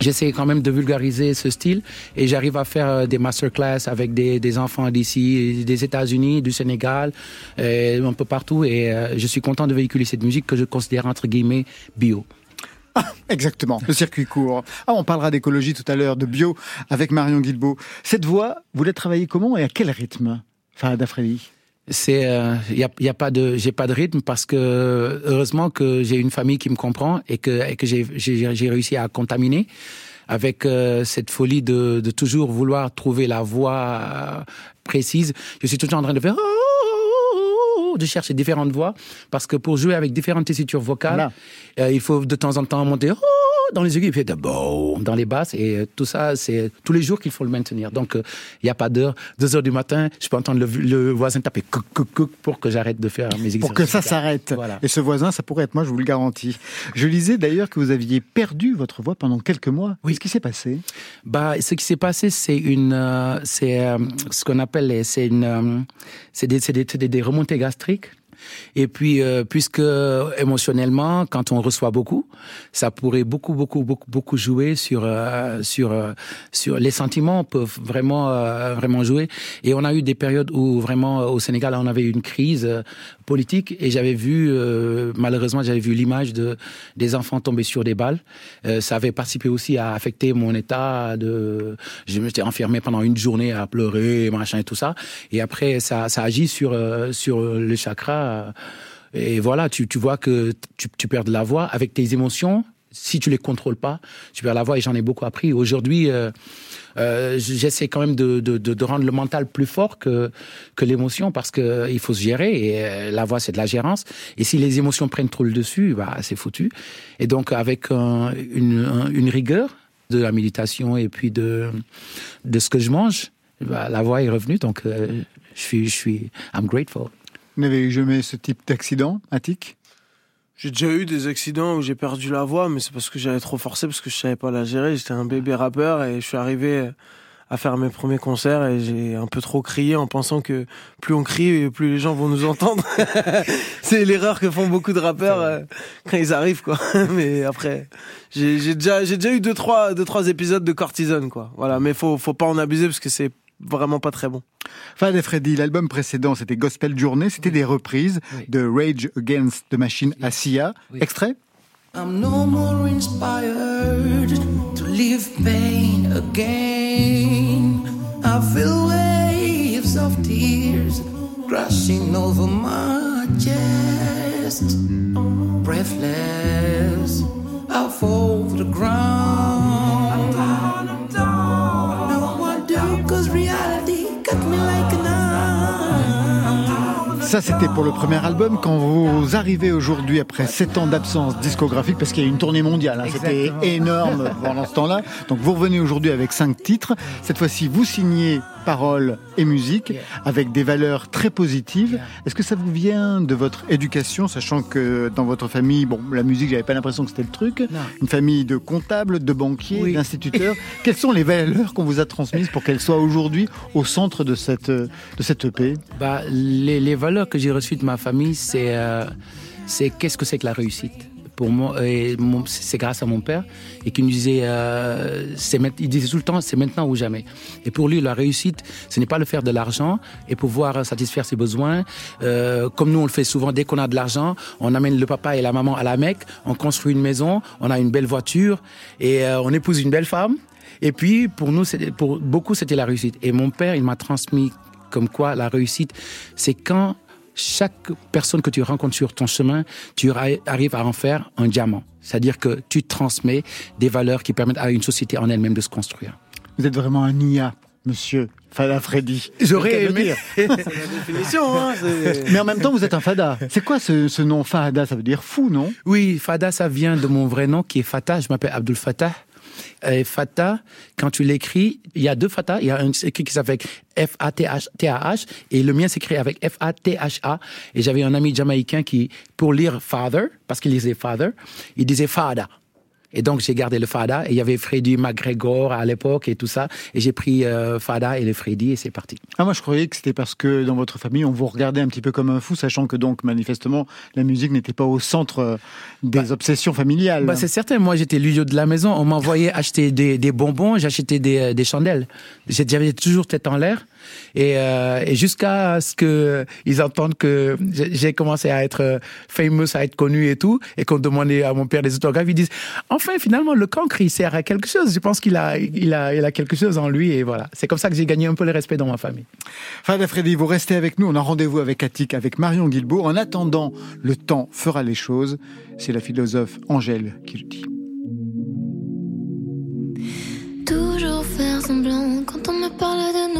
J'essaie quand même de vulgariser ce style et j'arrive à faire euh, des masterclass avec des, enfants d'ici, des États-Unis, du Sénégal, euh, un peu partout et euh, je suis content de véhiculer cette musique que je considère entre guillemets bio. Exactement, le circuit court. Ah, on parlera d'écologie tout à l'heure, de bio, avec Marion Guilbeault. Cette voix, vous la travaillez comment et à quel rythme Fahad Afredi C'est, il y a, y a pas de, j'ai pas de rythme parce que heureusement que j'ai une famille qui me comprend et que, et que j'ai, j'ai, réussi à contaminer avec euh, cette folie de, de toujours vouloir trouver la voix euh, précise. Je suis toujours en train de faire de chercher différentes voix parce que pour jouer avec différentes tessitures vocales, euh, il faut de temps en temps monter dans les aigus, il fait de dans les basses et euh, tout ça, c'est tous les jours qu'il faut le maintenir. Donc euh, il n'y a pas d'heure. Deux heures du matin, je peux entendre le, le voisin taper couc, couc, couc pour que j'arrête de faire mes exercices. Pour que ça s'arrête. Voilà. Et ce voisin, ça pourrait être moi, je vous le garantis. Je lisais d'ailleurs que vous aviez perdu votre voix pendant quelques mois. Oui. Qu'est-ce qui s'est passé? Bah, ce qui s'est passé, c'est une, euh, c'est euh, ce qu'on appelle, c'est une, c'est des, des- des remontées gastriques. Et puis, euh, puisque émotionnellement, quand on reçoit beaucoup, ça pourrait beaucoup, beaucoup, beaucoup, beaucoup jouer sur euh, sur euh, sur les sentiments peuvent vraiment vraiment jouer. Et on a eu des périodes où vraiment au Sénégal, on avait une crise et j'avais vu malheureusement j'avais vu l'image de des enfants tomber sur des balles. ça avait participé aussi à affecter mon état de. Je me suis enfermé pendant une journée à pleurer, machin et tout ça. Et après, ça agit sur sur le chakra. Et voilà, tu, tu vois que tu, tu perds de la voix avec tes émotions. Si tu les contrôles pas, tu perds la voix et j'en ai beaucoup appris. Aujourd'hui, euh, euh, j'essaie quand même de, de, de, rendre le mental plus fort que, que l'émotion parce que il faut se gérer et euh, la voix c'est de la gérance. Et si les émotions prennent trop le dessus, bah c'est foutu. Et donc avec une, une rigueur de la méditation et puis de de ce que je mange, bah, la voix est revenue. Donc je suis je suis I'm grateful. Vous n'avez eu jamais ce type d'accident, Attic J'ai déjà eu des accidents où j'ai perdu la voix, mais c'est parce que j'avais trop forcé, parce que je savais pas la gérer. J'étais un bébé rappeur et je suis arrivé à faire mes premiers concerts et j'ai un peu trop crié en pensant que plus on crie, plus les gens vont nous entendre. *laughs* c'est l'erreur que font beaucoup de rappeurs euh, quand ils arrivent, quoi. *laughs* mais après, j'ai déjà, j'ai déjà eu deux trois, deux trois épisodes de cortisone, quoi. Voilà, mais faut, faut pas en abuser parce que c'est vraiment pas très bon. Fad et Freddy, l'album précédent, c'était Gospel Journée, c'était des reprises de Rage Against the Machine à Sia. Extrait I'm no more inspired to live pain again. I feel waves of tears crashing over my chest. Breathless, I fall to the ground. Ça, c'était pour le premier album. Quand vous arrivez aujourd'hui, après sept ans d'absence discographique, parce qu'il y a une tournée mondiale, hein, c'était énorme pendant ce temps-là. Donc vous revenez aujourd'hui avec cinq titres. Cette fois-ci, vous signez paroles et musique avec des valeurs très positives. Est-ce que ça vous vient de votre éducation, sachant que dans votre famille, bon, la musique, j'avais pas l'impression que c'était le truc. Une famille de comptables, de banquiers, d'instituteurs. *laughs* Quelles sont les valeurs qu'on vous a transmises pour qu'elles soient aujourd'hui au centre de cette de cette EP Bah, les, les valeurs que j'ai reçues de ma famille, c'est euh, c'est qu'est-ce que c'est que la réussite? C'est grâce à mon père, et qui nous disait, euh, il disait tout le temps, c'est maintenant ou jamais. Et pour lui, la réussite, ce n'est pas le faire de l'argent et pouvoir satisfaire ses besoins. Euh, comme nous, on le fait souvent, dès qu'on a de l'argent, on amène le papa et la maman à la Mecque, on construit une maison, on a une belle voiture, et euh, on épouse une belle femme. Et puis, pour nous, pour beaucoup, c'était la réussite. Et mon père, il m'a transmis comme quoi la réussite, c'est quand chaque personne que tu rencontres sur ton chemin, tu arrives à en faire un diamant. C'est-à-dire que tu transmets des valeurs qui permettent à une société en elle-même de se construire. Vous êtes vraiment un IA, monsieur. Fada Freddy. J'aurais aimé. *laughs* C'est la définition. Hein, *laughs* Mais en même temps, vous êtes un Fada. C'est quoi ce, ce, nom Fada? Ça veut dire fou, non? Oui, Fada, ça vient de mon vrai nom qui est Fatah. Je m'appelle Abdul Fatah. Et Fatah, quand tu l'écris, il y a deux Fatah. Il y a un écrit qui s'appelle F-A-T-H-T-A-H et le mien s'écrit avec F-A-T-H-A. Et j'avais un ami jamaïcain qui, pour lire Father, parce qu'il disait Father, il disait Fada. Et donc j'ai gardé le Fada et il y avait Freddy McGregor à l'époque et tout ça et j'ai pris euh, Fada et le Freddy et c'est parti. Ah moi je croyais que c'était parce que dans votre famille on vous regardait un petit peu comme un fou sachant que donc manifestement la musique n'était pas au centre euh, des bah, obsessions familiales. Bah c'est certain, moi j'étais l'idiot de la maison, on m'envoyait acheter des, des bonbons, j'achetais des, euh, des chandelles. J'avais toujours tête en l'air et, euh, et jusqu'à ce que ils entendent que j'ai commencé à être euh, famous, à être connu et tout, et qu'on demandait à mon père des autographes, ils disent enfin finalement le cancre il sert à quelque chose. Je pense qu'il a, il a, il a quelque chose en lui et voilà. C'est comme ça que j'ai gagné un peu le respect dans ma famille. Fada Freddy, vous restez avec nous. On a rendez-vous avec Attic, avec Marion Guilbault. En attendant, le temps fera les choses. C'est la philosophe Angèle qui le dit. Toujours faire semblant quand on me parle de nous,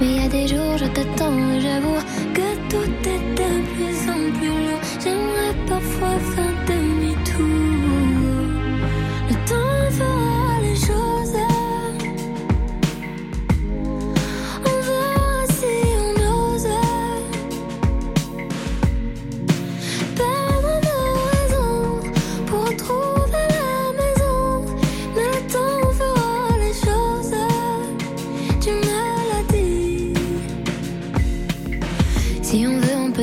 Mais il y a des jours, je t'attends et j'avoue que tout est de plus en plus lourd. J'aimerais parfois faire demi-tour. Le temps fera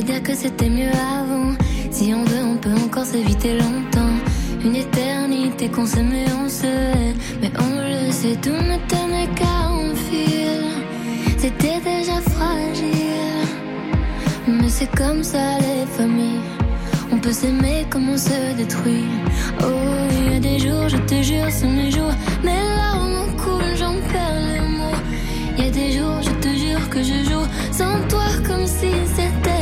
dire que c'était mieux avant. Si on veut, on peut encore s'éviter longtemps. Une éternité qu'on s'aimait, on se hait. Mais on le sait, tout ne tenait qu'à un fil. C'était déjà fragile. Mais c'est comme ça les familles. On peut s'aimer comme on se détruit. Oh, il y a des jours, je te jure, c'est mes jours. Mes larmes coulent, j'en perds les mots. Il y a des jours, je te jure que je joue sans toi comme si c'était.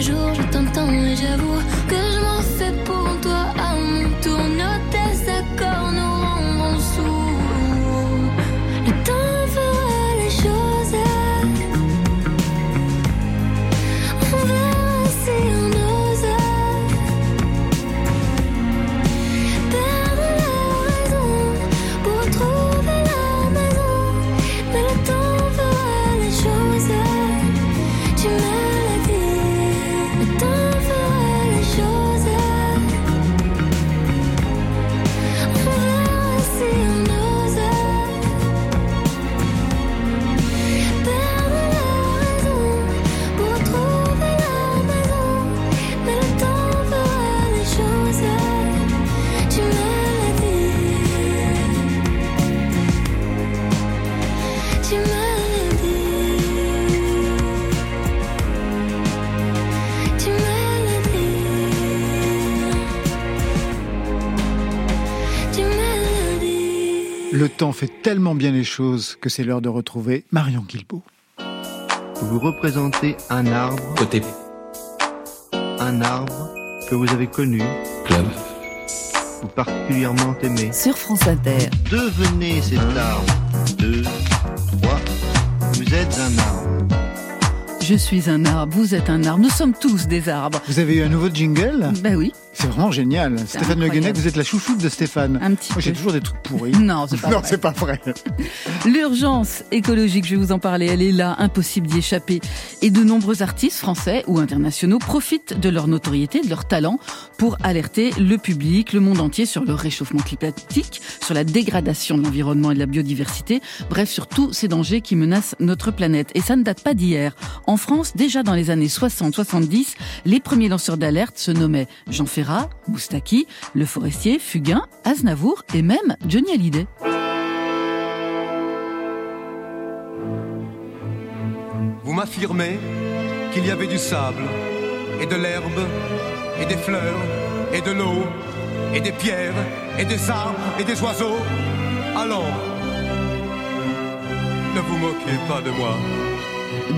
Jours, je t'entends et j'avoue que je m'en fais pour fait tellement bien les choses que c'est l'heure de retrouver Marion Guilbault. Vous représentez un arbre, Côté un arbre que vous avez connu club. ou particulièrement aimé. Sur France Inter. Devenez cet arbre. Deux, trois. Vous êtes un arbre. Je suis un arbre, vous êtes un arbre, nous sommes tous des arbres. Vous avez eu un nouveau jingle? Ben oui, C'est vraiment génial. Stéphane Le. Guenec, vous êtes la chouchoute de Stéphane. un petit Moi, j'ai toujours des trucs pourris. *laughs* Non, c'est pas non, vrai. c'est pas vrai. *laughs* L'urgence écologique, je vais vous en parler, elle est là, impossible d'y échapper. Et de nombreux artistes français ou internationaux profitent de leur notoriété, de leur talent pour alerter le public, le monde entier sur le réchauffement climatique, sur la dégradation de l'environnement et de la biodiversité, bref, sur tous ces dangers qui menacent notre planète. Et ça ne date pas d'hier. En France, déjà dans les années 60-70, les premiers lanceurs d'alerte se nommaient Jean Ferrat, Moustaki, Le Forestier, Fugain, Aznavour et même Johnny Hallyday. Vous m'affirmez qu'il y avait du sable, et de l'herbe, et des fleurs, et de l'eau, et des pierres, et des arbres, et des oiseaux. Alors, ne vous moquez pas de moi.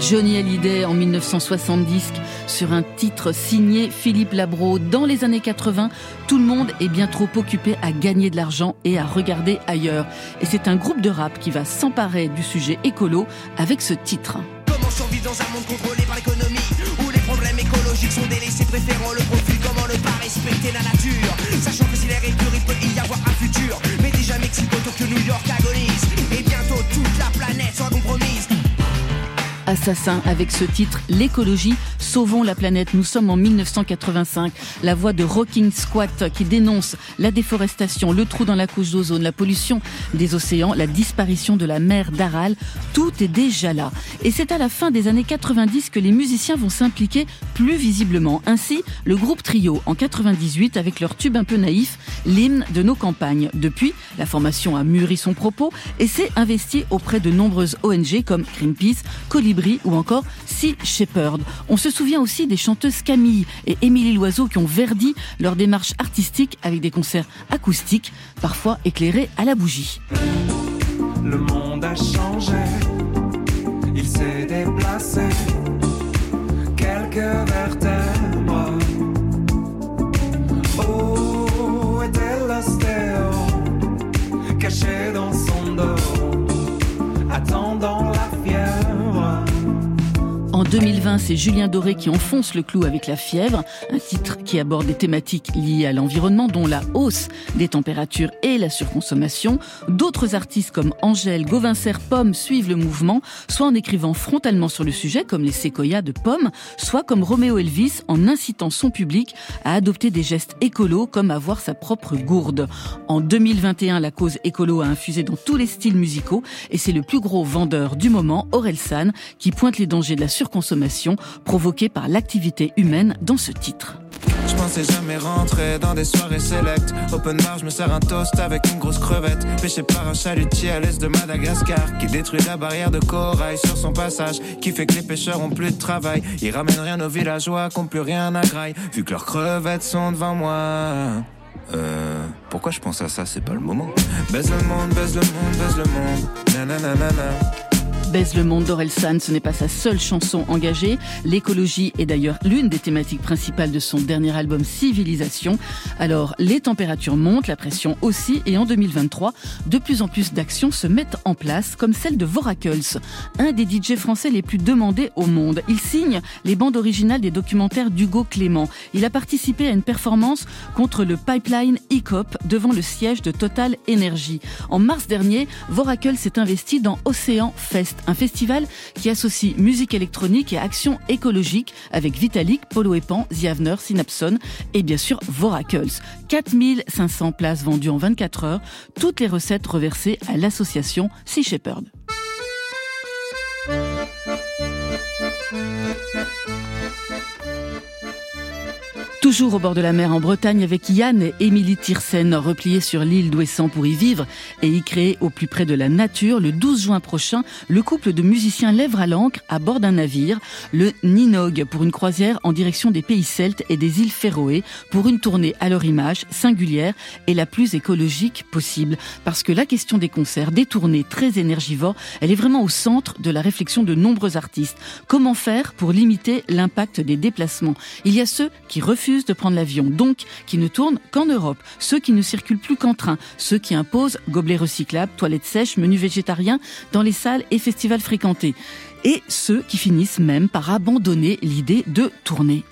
Johnny Hallyday en 1970 sur un titre signé Philippe Labro. Dans les années 80, tout le monde est bien trop occupé à gagner de l'argent et à regarder ailleurs. Et c'est un groupe de rap qui va s'emparer du sujet écolo avec ce titre. Comment survivre dans un monde contrôlé par l'économie Où les problèmes écologiques sont délaissés préférant le profit Comment ne pas respecter la nature Sachant que si l'air est pur il peut y avoir un futur Mais déjà Mexico, Tokyo, New York agonisent Et bientôt toute la planète sera compromise Assassin avec ce titre L'écologie, sauvons la planète. Nous sommes en 1985. La voix de Rocking Squat qui dénonce la déforestation, le trou dans la couche d'ozone, la pollution des océans, la disparition de la mer d'Aral. Tout est déjà là. Et c'est à la fin des années 90 que les musiciens vont s'impliquer plus visiblement. Ainsi, le groupe Trio en 98 avec leur tube un peu naïf, l'hymne de nos campagnes. Depuis, la formation a mûri son propos et s'est investie auprès de nombreuses ONG comme Greenpeace, Colibri ou encore Sea Shepherd. On se souvient aussi des chanteuses Camille et Émilie Loiseau qui ont verdi leur démarche artistique avec des concerts acoustiques, parfois éclairés à la bougie. Le monde a changé, il s'est déplacé. 2020, c'est Julien Doré qui enfonce le clou avec La fièvre, un titre qui aborde des thématiques liées à l'environnement, dont la hausse des températures et la surconsommation. D'autres artistes comme Angèle, Gauvincer, Pomme suivent le mouvement, soit en écrivant frontalement sur le sujet, comme les séquoias de Pomme, soit comme Roméo Elvis, en incitant son public à adopter des gestes écolos, comme avoir sa propre gourde. En 2021, la cause écolo a infusé dans tous les styles musicaux, et c'est le plus gros vendeur du moment, Orelsan, qui pointe les dangers de la surconsommation provoquée par l'activité humaine dans ce titre. Je pensais jamais rentrer dans des soirées sélectes. Open bar, je me sers un toast avec une grosse crevette. Pêché par un chalutier à l'est de Madagascar. Qui détruit la barrière de corail sur son passage. Qui fait que les pêcheurs ont plus de travail. Ils ramènent rien aux villageois qui ont plus rien à graille. Vu que leurs crevettes sont devant moi. Euh, pourquoi je pense à ça, c'est pas le moment. Baise le monde, baise le monde, baise le monde. Nanana. Baise le monde d'Orelsan, ce n'est pas sa seule chanson engagée. L'écologie est d'ailleurs l'une des thématiques principales de son dernier album Civilisation. Alors, les températures montent, la pression aussi, et en 2023, de plus en plus d'actions se mettent en place, comme celle de Voracles, un des DJ français les plus demandés au monde. Il signe les bandes originales des documentaires d'Hugo Clément. Il a participé à une performance contre le pipeline ECOP devant le siège de Total Energy. En mars dernier, Voracles s'est investi dans Océan Fest un festival qui associe musique électronique et action écologique avec Vitalik, Polo et Pan, The Synapson et bien sûr Voracles. 4500 places vendues en 24 heures, toutes les recettes reversées à l'association Sea Shepherd. Toujours au bord de la mer en Bretagne avec Yann et Émilie Tirsen, repliés sur l'île d'Ouessant pour y vivre et y créer au plus près de la nature. Le 12 juin prochain, le couple de musiciens lèvera l'ancre à bord d'un navire, le Ninog, pour une croisière en direction des pays celtes et des îles Féroé, pour une tournée à leur image singulière et la plus écologique possible. Parce que la question des concerts, des tournées très énergivores, elle est vraiment au centre de la réflexion de nombreux artistes. Comment faire pour limiter l'impact des déplacements? Il y a ceux qui refusent de prendre l'avion, donc qui ne tournent qu'en Europe, ceux qui ne circulent plus qu'en train, ceux qui imposent gobelets recyclables, toilettes sèches, menus végétariens dans les salles et festivals fréquentés, et ceux qui finissent même par abandonner l'idée de tourner.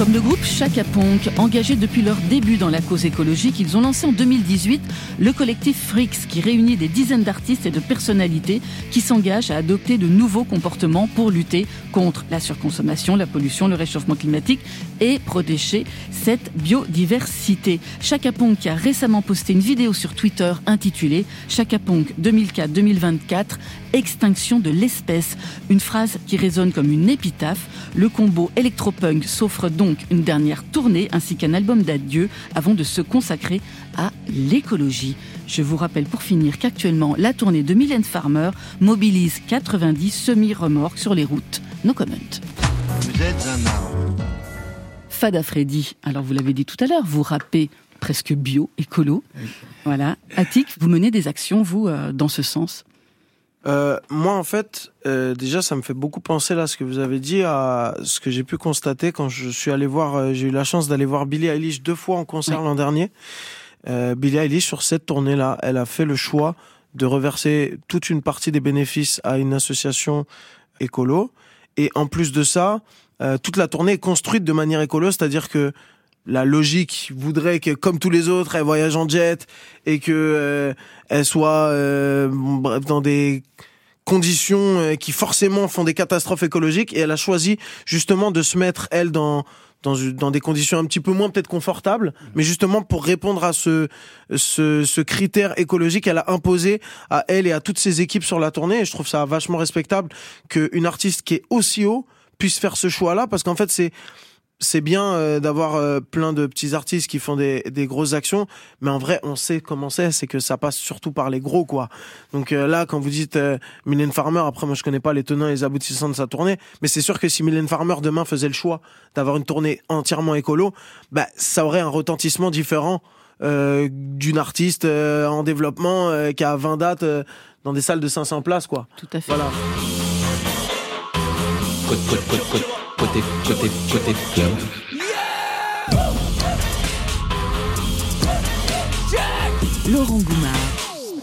Comme le groupe Chaka Ponk, engagé depuis leur début dans la cause écologique, ils ont lancé en 2018 le collectif Frix, qui réunit des dizaines d'artistes et de personnalités qui s'engagent à adopter de nouveaux comportements pour lutter contre la surconsommation, la pollution, le réchauffement climatique et protéger cette biodiversité. Chaka Ponk a récemment posté une vidéo sur Twitter intitulée Chaka Ponk 2004-2024, extinction de l'espèce. Une phrase qui résonne comme une épitaphe. Le combo électropunk s'offre donc une dernière tournée ainsi qu'un album d'adieu avant de se consacrer à l'écologie. Je vous rappelle pour finir qu'actuellement la tournée de Mylène Farmer mobilise 90 semi-remorques sur les routes. No comment. Vous êtes un arbre. Fada Freddy, alors vous l'avez dit tout à l'heure, vous rappez presque bio, écolo. Voilà. Attic, vous menez des actions, vous, euh, dans ce sens? Euh, moi, en fait, euh, déjà, ça me fait beaucoup penser là ce que vous avez dit à ce que j'ai pu constater quand je suis allé voir. Euh, j'ai eu la chance d'aller voir Billie Eilish deux fois en concert l'an dernier. Euh, Billie Eilish sur cette tournée-là, elle a fait le choix de reverser toute une partie des bénéfices à une association écolo. Et en plus de ça, euh, toute la tournée est construite de manière écolo, c'est-à-dire que la logique voudrait que, comme tous les autres, elle voyage en jet et que euh, elle soit euh, bref dans des conditions euh, qui forcément font des catastrophes écologiques. Et elle a choisi justement de se mettre elle dans dans, dans des conditions un petit peu moins peut-être confortables, mais justement pour répondre à ce, ce, ce critère écologique, elle a imposé à elle et à toutes ses équipes sur la tournée. Et je trouve ça vachement respectable qu'une artiste qui est aussi haut puisse faire ce choix-là, parce qu'en fait c'est c'est bien euh, d'avoir euh, plein de petits artistes qui font des, des grosses actions, mais en vrai, on sait comment c'est, c'est que ça passe surtout par les gros, quoi. Donc euh, là, quand vous dites Mylène Farmer, après moi je connais pas les tenants et les aboutissants de sa tournée, mais c'est sûr que si Mylène Farmer demain faisait le choix d'avoir une tournée entièrement écolo, bah ça aurait un retentissement différent d'une artiste en développement qui a 20 dates dans des salles de 500 places, quoi. Tout à fait. Voilà. Côté, côté, côté club. Laurent Goumard.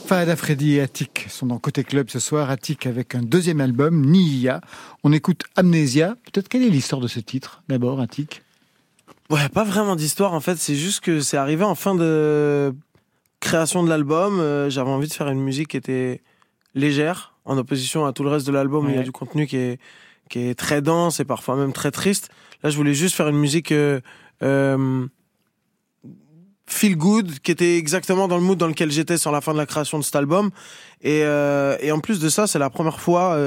Fahad Freddy et Attic sont dans Côté Club ce soir. Attic avec un deuxième album, Nia. On écoute Amnesia. Peut-être quelle est l'histoire de ce titre d'abord, Attic? Ouais, pas vraiment d'histoire en fait. C'est juste que c'est arrivé en fin de création de l'album. Euh, J'avais envie de faire une musique qui était légère, en opposition à tout le reste de l'album où il y a Ouais. du contenu qui est, qui est très dense et parfois même très triste. Là, je voulais juste faire une musique euh, euh, feel good, qui était exactement dans le mood dans lequel j'étais sur la fin de la création de cet album. Et, euh, et en plus de ça, c'est la première fois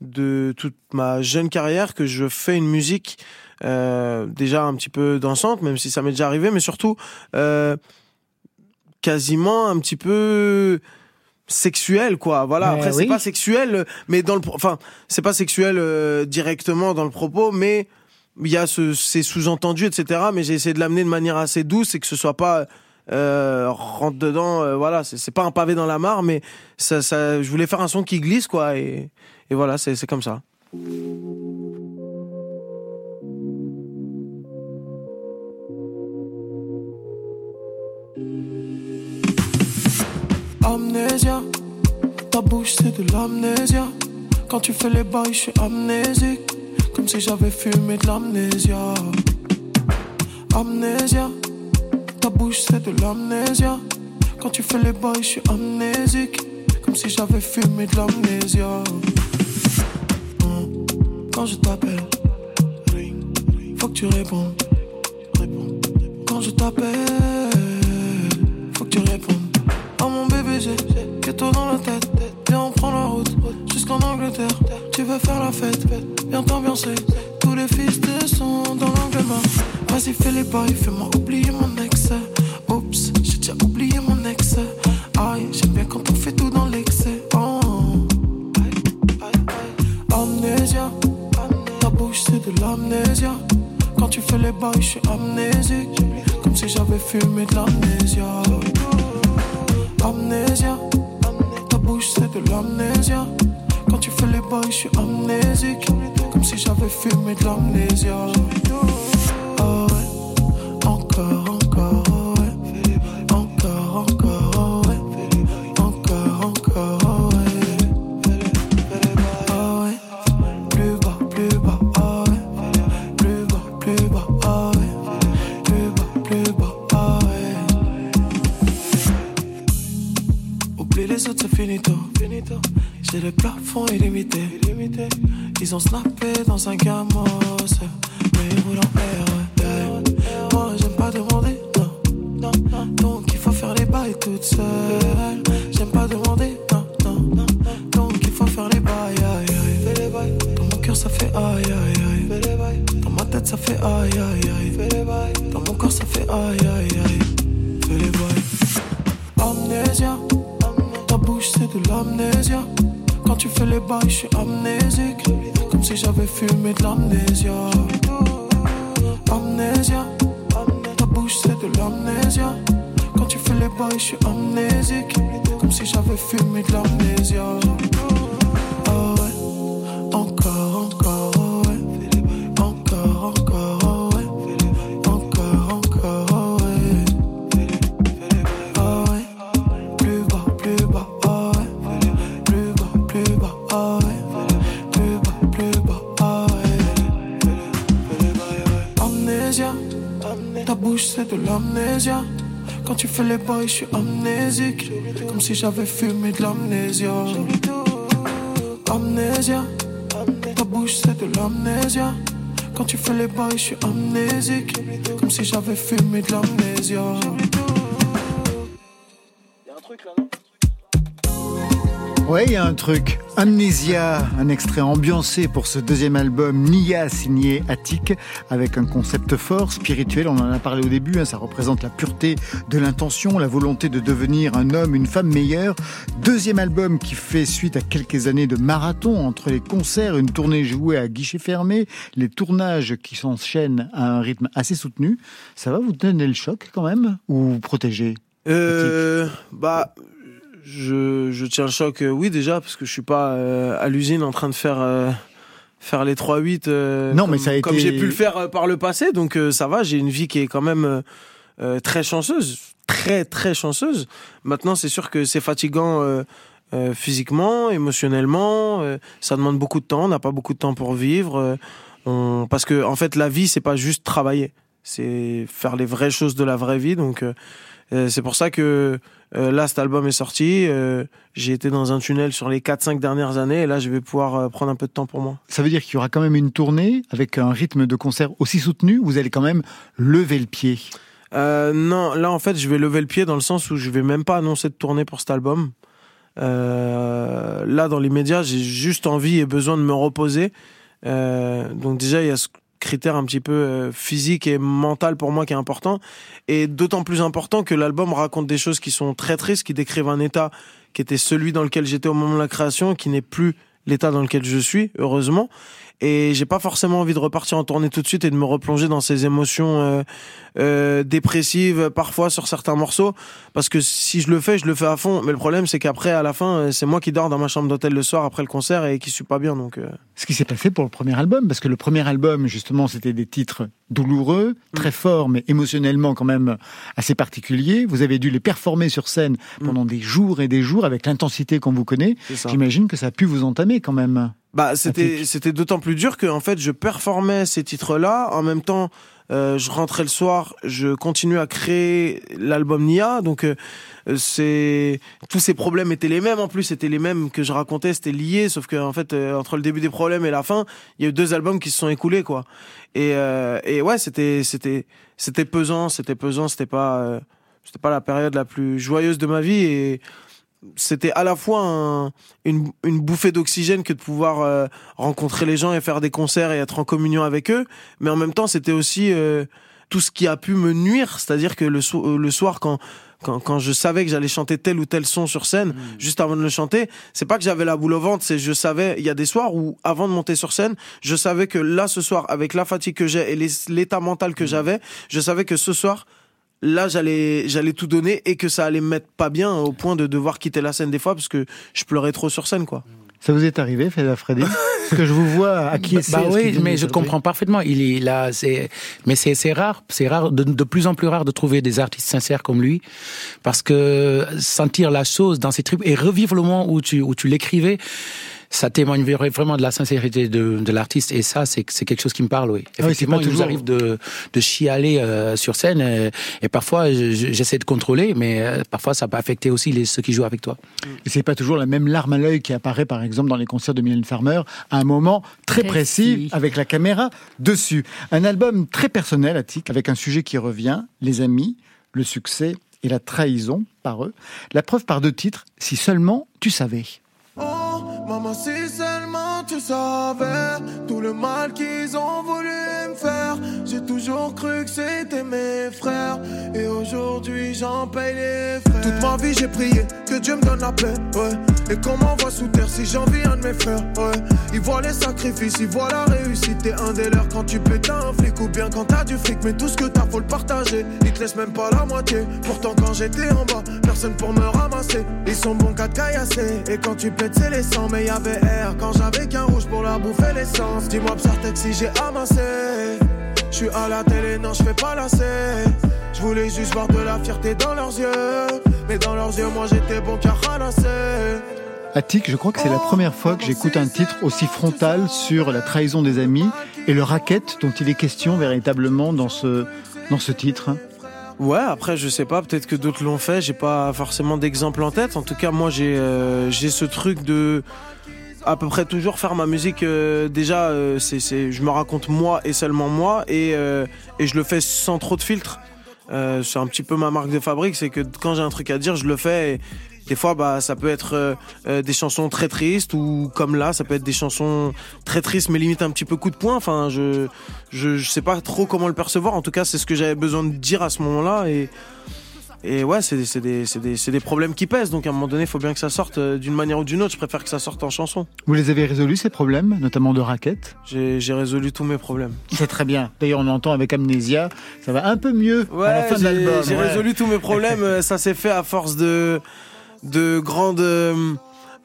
de toute ma jeune carrière que je fais une musique déjà un petit peu dansante, même si ça m'est déjà arrivé, mais surtout quasiment un petit peu sexuel quoi. Voilà. Après c'est pas sexuel mais dans le enfin c'est pas sexuel euh, directement dans le propos mais il y a ce, ces sous-entendus etc mais j'ai essayé de l'amener de manière assez douce et que ce soit pas euh, rentre dedans euh, voilà. C'est c'est pas un pavé dans la mare mais ça, ça je voulais faire un son qui glisse quoi. Et, et voilà c'est c'est comme ça Amnésia, ta bouche c'est de l'amnésia. Quand tu fais les bails, je suis amnésique. Comme si j'avais fumé de l'amnésia. Amnésia, ta bouche c'est de l'amnésia. Quand tu fais les bails, je suis amnésique. Comme si j'avais fumé de l'amnésia. Quand je t'appelle, faut que tu. Réponds. Quand je t'appelle, j'ai toi dans la tête. Viens, on prend la route jusqu'en Angleterre. Tu veux faire la fête, viens t'ambiancer. Tous les fils de son dans l'angle. Vas-y, fais les bails, fais-moi oublier mon ex. Oups, j'ai déjà oublié mon ex. Aïe, j'aime bien quand on fait tout dans l'excès. Oh. Amnésia, ta bouche c'est de l'amnésia. Quand tu fais les bails, je suis amnésique. Comme si j'avais fumé de l'amnésia. Ça fait aïe, aïe, aïe. Dans mon corps, ça fait aïe, aïe, aïe. Fais les bails. Amnésia, ta bouche c'est de l'amnésia. Quand tu fais les bails, je suis amnésique. Comme si j'avais fumé de l'amnésia. Amnésia, ta bouche c'est de l'amnésia. Quand tu fais les bails, je suis amnésique. Comme si j'avais fumé de l'amnésia. Fais les bails, je suis amnésique. Comme si j'avais fumé de l'amnésia. Amnésia, ta bouche c'est de l'amnésia. Quand tu fais les bails, je suis amnésique. Comme si j'avais fumé de l'amnésia. Ouais, il y a un truc. Amnesia, un extrait ambiancé pour ce deuxième album Nia signé Attic, avec un concept fort, spirituel, on en a parlé au début, hein, ça représente la pureté de l'intention, la volonté de devenir un homme, une femme meilleure. Deuxième album qui fait suite à quelques années de marathon entre les concerts, une tournée jouée à guichet fermé, les tournages qui s'enchaînent à un rythme assez soutenu. Ça va vous donner le choc quand même Ou protéger Euh, bah, je, je tiens le choc, euh, oui déjà, parce que je suis pas euh, à l'usine en train de faire euh, faire les 3-8 euh, Non, comme, mais ça a comme été- j'ai pu le faire euh, par le passé. Donc euh, ça va, j'ai une vie qui est quand même euh, euh, très chanceuse, très très chanceuse. Maintenant, c'est sûr que c'est fatigant euh, euh, physiquement, émotionnellement. euh, ça demande beaucoup de temps. On n'a pas beaucoup de temps pour vivre. euh, on... Parce que en fait, la vie, c'est pas juste travailler, c'est faire les vraies choses de la vraie vie. Donc euh, c'est pour ça que euh, là, cet album est sorti. euh, j'ai été dans un tunnel sur les 4-5 dernières années et là, je vais pouvoir prendre un peu de temps pour moi. Ça veut dire qu'il y aura quand même une tournée avec un rythme de concert aussi soutenu. Vous allez quand même lever le pied? Non, là, en fait, je vais lever le pied dans le sens où je vais même pas annoncer de tournée pour cet album. Là, dans l'immédiat, j'ai juste envie et besoin de me reposer. Donc déjà, il y a ce critère un petit peu euh, physique et mental pour moi qui est important. Et d'autant plus important que l'album raconte des choses qui sont très tristes, qui décrivent un état qui était celui dans lequel j'étais au moment de la création, qui n'est plus l'état dans lequel je suis, heureusement. Et j'ai pas forcément envie de repartir en tournée tout de suite et de me replonger dans ces émotions euh, euh, dépressives parfois sur certains morceaux. Parce que si je le fais, je le fais à fond. Mais le problème, c'est qu'après, à la fin, euh, c'est moi qui dors dans ma chambre d'hôtel le soir après le concert et qui suis pas bien. Donc, euh, Ce qui s'est passé pour le premier album, parce que le premier album, justement, c'était des titres douloureux, très Mm. forts, mais émotionnellement quand même assez particuliers. Vous avez dû les performer sur scène pendant des jours et des jours avec l'intensité qu'on vous connaît. Mm. J'imagine que ça a pu vous entamer quand même. Bah, c'était c'était d'autant plus dur que en fait je performais ces titres-là. En même temps. euh, je rentrais le soir, je continuais à créer l'album Nia, donc euh, c'est tous ces problèmes étaient les mêmes. En plus, c'était les mêmes que je racontais, c'était lié, sauf que en fait euh, entre le début des problèmes et la fin, il y a eu deux albums qui se sont écoulés quoi. Et euh, et ouais, c'était c'était c'était pesant, c'était pesant, c'était pas euh, c'était pas la période la plus joyeuse de ma vie. Et c'était à la fois un- une, une bouffée d'oxygène que de pouvoir euh, rencontrer les gens et faire des concerts et être en communion avec eux, mais en même temps c'était aussi euh, tout ce qui a pu me nuire, c'est-à-dire que le, so- euh, le soir quand quand, quand je savais que j'allais chanter tel ou tel son sur scène, juste avant de le chanter, c'est pas que j'avais la boule au ventre, c'est je savais, il y a des soirs où, avant de monter sur scène, je savais que là, ce soir, avec la fatigue que j'ai et l'état mental que j'avais, je savais que ce soir, là j'allais j'allais tout donner et que ça allait me mettre pas bien au point de devoir quitter la scène des fois parce que je pleurais trop sur scène quoi. Ça vous est arrivé, Freddy *laughs* que je vous vois acquiescer. Bah qui oui, mais je comprends parfaitement. Il est là, c'est, mais c'est, c'est rare, c'est rare, de, de plus en plus rare de trouver des artistes sincères comme lui, parce que sentir la chose dans ses tripes et revivre le moment où tu, où tu l'écrivais, ça témoigne vraiment de la sincérité de, de l'artiste et ça, c'est, c'est quelque chose qui me parle, oui. Ah oui, Effectivement, nous toujours- arrive de, de chialer euh, sur scène et parfois je- je- j'essaie de contrôler, mais euh, parfois ça peut affecter aussi les, ceux qui jouent avec toi. Et c'est pas toujours la même larme à l'œil qui apparaît, par exemple, dans les concerts de Mylène Farmer, à un moment très précis, Précis. avec la caméra dessus. Un album très personnel, Attic, avec un sujet qui revient, les amis, le succès et la trahison par eux. La preuve par deux titres, si seulement tu savais. Maman, si seulement tu savais tout le mal qu'ils ont voulu me faire. J'ai toujours cru que c'était mes frères. Et aujourd'hui, j'en paye les frais. Toute ma vie, j'ai prié que Dieu me donne la paix. Ouais. Et qu'on m'envoie sous terre si j'envie un de mes frères. Ouais? Ils voient les sacrifices, ils voient la réussite. T'es un des leurs quand tu pètes un flic ou bien quand t'as du fric. Mais tout ce que t'as, faut le partager. Ils te laissent même pas la moitié. Pourtant, quand j'étais en bas, personne pour me ramasser. Ils sont bons qu'à caillasser. Et quand tu pètes, c'est les sangs. Mais y'avait air quand j'avais qu'un rouge pour leur bouffer l'essence. Dis-moi, Psartek, si j'ai amassé. Je suis à la télé, non, je fais pas la. Je voulais juste voir de la fierté dans leurs yeux. Mais dans leurs yeux, moi j'étais bon qu'à ralasser. Attic, je crois que c'est la première fois que j'écoute un titre aussi frontal sur la trahison des amis et le racket dont il est question véritablement dans ce, dans ce titre. Ouais, après je sais pas, peut-être que d'autres l'ont fait, j'ai pas forcément d'exemple en tête. En tout cas, moi j'ai euh, ce truc de à peu près toujours faire ma musique euh, déjà euh, c'est je me raconte moi et seulement moi et euh, et je le fais sans trop de filtres. Euh, c'est un petit peu ma marque de fabrique, c'est que quand j'ai un truc à dire, je le fais. Et des fois, bah, ça peut être euh, euh, des chansons très tristes ou comme là, ça peut être des chansons très tristes mais limite un petit peu coup de poing. Enfin, je, je, je sais pas trop comment le percevoir. En tout cas, c'est ce que j'avais besoin de dire à ce moment-là et et ouais, c'est des, des, des problèmes qui pèsent. Donc à un moment donné, il faut bien que ça sorte euh, d'une manière ou d'une autre. Je préfère que ça sorte en chanson. Vous les avez résolus ces problèmes, notamment de racket J'ai résolu tous mes problèmes. C'est très bien. D'ailleurs, on entend avec Amnésia, ça va un peu mieux à la Ouais, fin de j'ai l'album. j'ai Ouais. résolu tous mes problèmes. *laughs* Ça s'est fait à force de de grandes euh,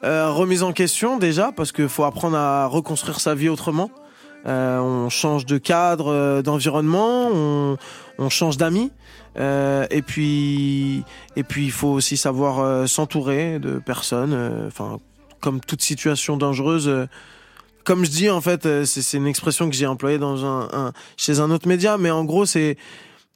Euh, remise en question déjà, parce qu'il faut apprendre à reconstruire sa vie autrement. Euh, on change de cadre, d'environnement, on, change d'amis. Et puis, et puis, il faut aussi savoir s'entourer de personnes. Enfin, comme toute situation dangereuse. comme je dis, en fait, c'est une expression que j'ai employée dans un- chez un autre média, mais en gros, c'est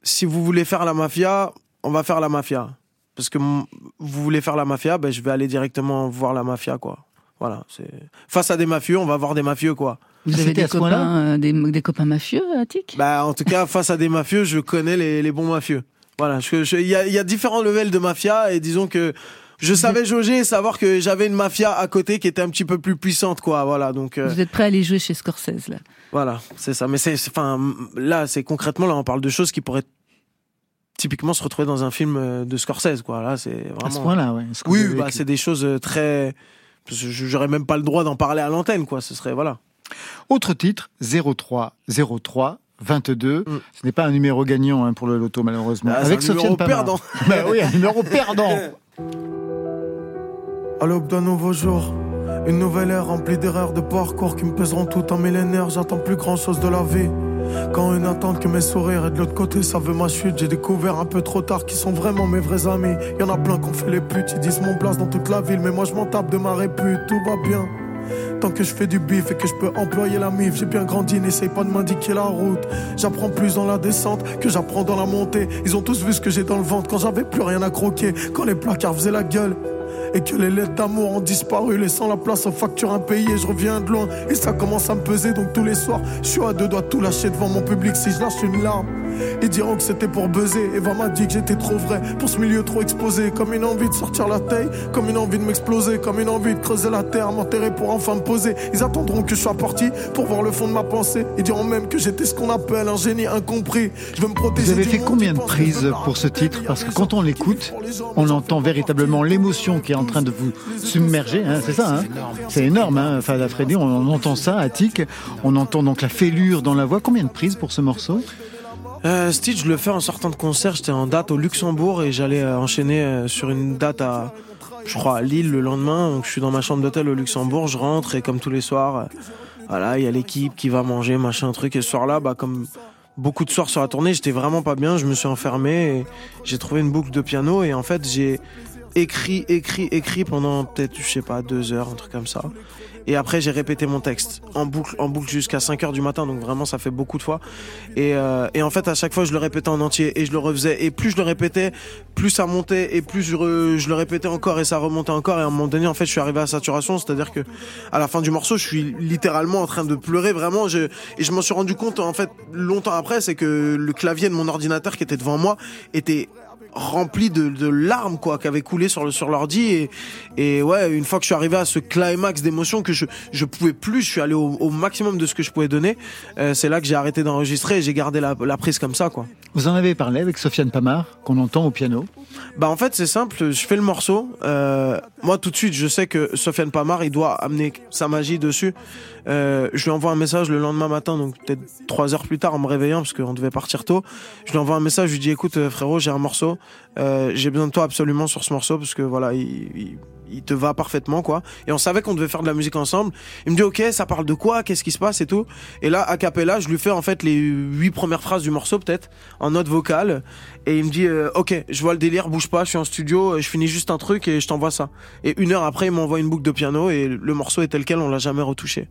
si vous voulez faire la mafia, on va faire la mafia. Parce que vous voulez faire la mafia, ben, je vais aller directement voir la mafia, quoi. Voilà, c'est face à des mafieux, on va voir des mafieux, quoi. Vous avez des copains, euh, des, des copains mafieux, Attic Bah, en tout cas, face à des mafieux, je connais les, les bons mafieux. Voilà, je- je- il y a, il y a différents levels de mafia et disons que je savais jauger et savoir que j'avais une mafia à côté qui était un petit peu plus puissante, quoi. Voilà, donc. euh, Vous êtes prêt à aller jouer chez Scorsese, là? Voilà, c'est ça. Mais c'est, c'est- enfin, là, c'est concrètement, là, on parle de choses qui pourraient typiquement se retrouver dans un film euh, de Scorsese, quoi. Là, c'est vraiment. À ce point-là, ouais. Ce Oui, bah, c'est des choses euh, très. J'aurais même pas le droit d'en parler à l'antenne, quoi. Ce serait, voilà. Autre titre, 03 03 22. Ce n'est pas un numéro gagnant hein, pour le loto, malheureusement. Mm. Ah, Avec un Sofiane numéro perdant. *laughs* bah oui, un numéro perdant. *laughs* À l'aube d'un nouveau jour, une nouvelle ère remplie d'erreurs de parcours qui me pèseront tout un millénaire. J'attends plus grand chose de la vie. Quand une attente que mes sourires et de l'autre côté ça veut ma chute, j'ai découvert un peu trop tard qui sont vraiment mes vrais amis. Y en a plein qu'on fait les putes, ils disent mon place dans toute la ville, mais moi je m'en tape de ma répute, tout va bien. Tant que je fais du bif et que je peux employer la mif, j'ai bien grandi, n'essaye pas de m'indiquer la route. J'apprends plus dans la descente que j'apprends dans la montée. Ils ont tous vu ce que j'ai dans le ventre quand j'avais plus rien à croquer, quand les placards faisaient la gueule. Et que les lettres d'amour ont disparu, laissant la place aux factures impayées. Je reviens de loin et ça commence à me peser. Donc tous les soirs, je suis à deux doigts de tout lâcher devant mon public. Si je lâche une larme, ils diront que c'était pour buzzer. Eva m'a dit que j'étais trop vrai pour ce milieu trop exposé. Comme une envie de sortir la taille, comme une envie de m'exploser, comme une envie de creuser la terre, m'enterrer pour enfin me poser. Ils attendront que je sois parti pour voir le fond de ma pensée. Ils diront même que j'étais ce qu'on appelle un génie incompris. Je veux me protéger. Vous avez fait combien de prises pour ce titre Parce que quand on l'écoute, on entend véritablement l'émotion qui est en train de vous submerger. hein, c'est ça, hein c'est énorme. Hein, Fada Freddy, on, entend ça à. On entend donc la fêlure dans la voix. Combien de prises pour ce morceau? Euh, Stitch, je le fais en sortant de concert. J'étais en date au Luxembourg et j'allais euh, enchaîner euh, sur une date à, je crois, Lille le lendemain. Je suis dans ma chambre d'hôtel au Luxembourg. Je rentre et comme tous les soirs, voilà, il y a l'équipe qui va manger, machin, truc. Et ce soir-là, bah, comme beaucoup de soirs sur la tournée, j'étais vraiment pas bien. Je me suis enfermé j'ai trouvé une boucle de piano et en fait, j'ai écrit, écrit, écrit pendant peut-être, je sais pas, deux heures, un truc comme ça. Et après, j'ai répété mon texte en boucle, en boucle jusqu'à 5 heures du matin. Donc vraiment, ça fait beaucoup de fois. Et, euh, et en fait, à chaque fois, je le répétais en entier et je le refaisais. Et plus je le répétais, plus ça montait et plus je, je le répétais encore et ça remontait encore. Et à un moment donné, en fait, je suis arrivé à saturation. C'est-à-dire que à la fin du morceau, je suis littéralement en train de pleurer vraiment. Je, et je m'en suis rendu compte, en fait, longtemps après, c'est que le clavier de mon ordinateur qui était devant moi était rempli de, de larmes quoi qui avaient coulé sur le sur l'ordi et et ouais une fois que je suis arrivé à ce climax d'émotion que je je pouvais plus je suis allé au, au maximum de ce que je pouvais donner euh, c'est là que j'ai arrêté d'enregistrer et j'ai gardé la, la prise comme ça quoi Vous en avez parlé avec Sofiane Pamar, qu'on entend au piano? bah en fait c'est simple, je fais le morceau. Euh, moi tout de suite je sais que Sofiane Pamar il doit amener sa magie dessus. Euh, je lui envoie un message le lendemain matin, donc peut-être trois heures plus tard en me réveillant parce qu'on devait partir tôt. Je lui envoie un message, je lui dis écoute euh, frérot j'ai un morceau, euh, j'ai besoin de toi absolument sur ce morceau parce que voilà il, il, te va parfaitement quoi. Et on savait qu'on devait faire de la musique ensemble. Il me dit ok ça parle de quoi, qu'est-ce qui se passe? Et tout. Et là a cappella je lui fais en fait les huit premières phrases du morceau peut-être en note vocale et il me dit euh, ok je vois le délire bouge pas je suis en studio euh, je finis juste un truc et je t'envoie ça et une heure après il m'envoie une boucle de piano et le morceau est tel quel on l'a jamais retouché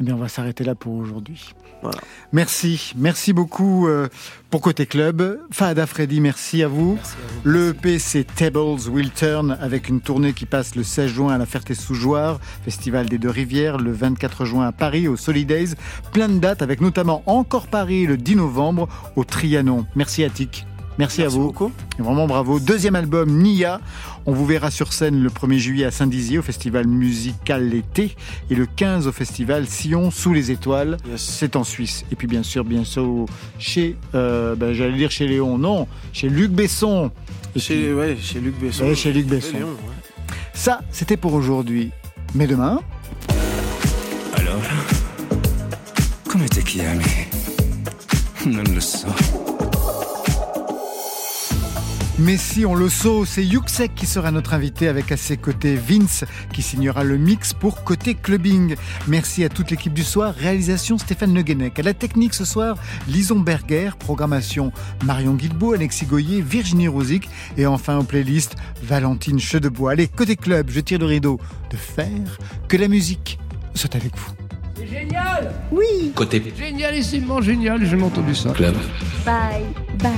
Eh bien, on va s'arrêter là pour aujourd'hui. Voilà. Merci, merci beaucoup euh, pour Côté Club. Fahada Freddy, merci à vous. Le EP, c'est Tables Will Turn, avec une tournée qui passe le 16 juin à la Ferté-sous-Jouarre, Festival des Deux-Rivières, le 24 juin à Paris, au Solidays. Plein de dates, avec notamment encore Paris le 10 novembre, au Trianon. Merci Attic. Merci, à vous. beaucoup. Et vraiment bravo. Deuxième album, Nia. On vous verra sur scène le 1er juillet à Saint-Dizier au festival musical l'été et le 15 au festival Sion sous les étoiles. C'est en Suisse. Et puis bien sûr, bien sûr, chez, euh, ben, j'allais dire chez Léon, non, chez Luc Besson. Et chez, puis- ouais, chez Luc Besson Ouais, chez Luc Besson. Léon, ouais. Ça, c'était pour aujourd'hui. Mais demain, Alors, come ti chiami? Non lo so. Mais si on le saut, c'est Yuxek qui sera notre invité avec à ses côtés Vince qui signera le mix pour Côté Clubbing. Merci à toute l'équipe du soir. Réalisation Stéphane Leguenec. À la technique ce soir, Lison Berger. Programmation Marion Guilbault, Alexis Goyer, Virginie Rosic. Et enfin en playlist, Valentine Chedebois. Allez, Côté Club, je tire le rideau de fer. Que la musique soit avec vous. C'est génial Oui Côté Génialissimement génial, j'ai entendu ça. Club. Bye, bye.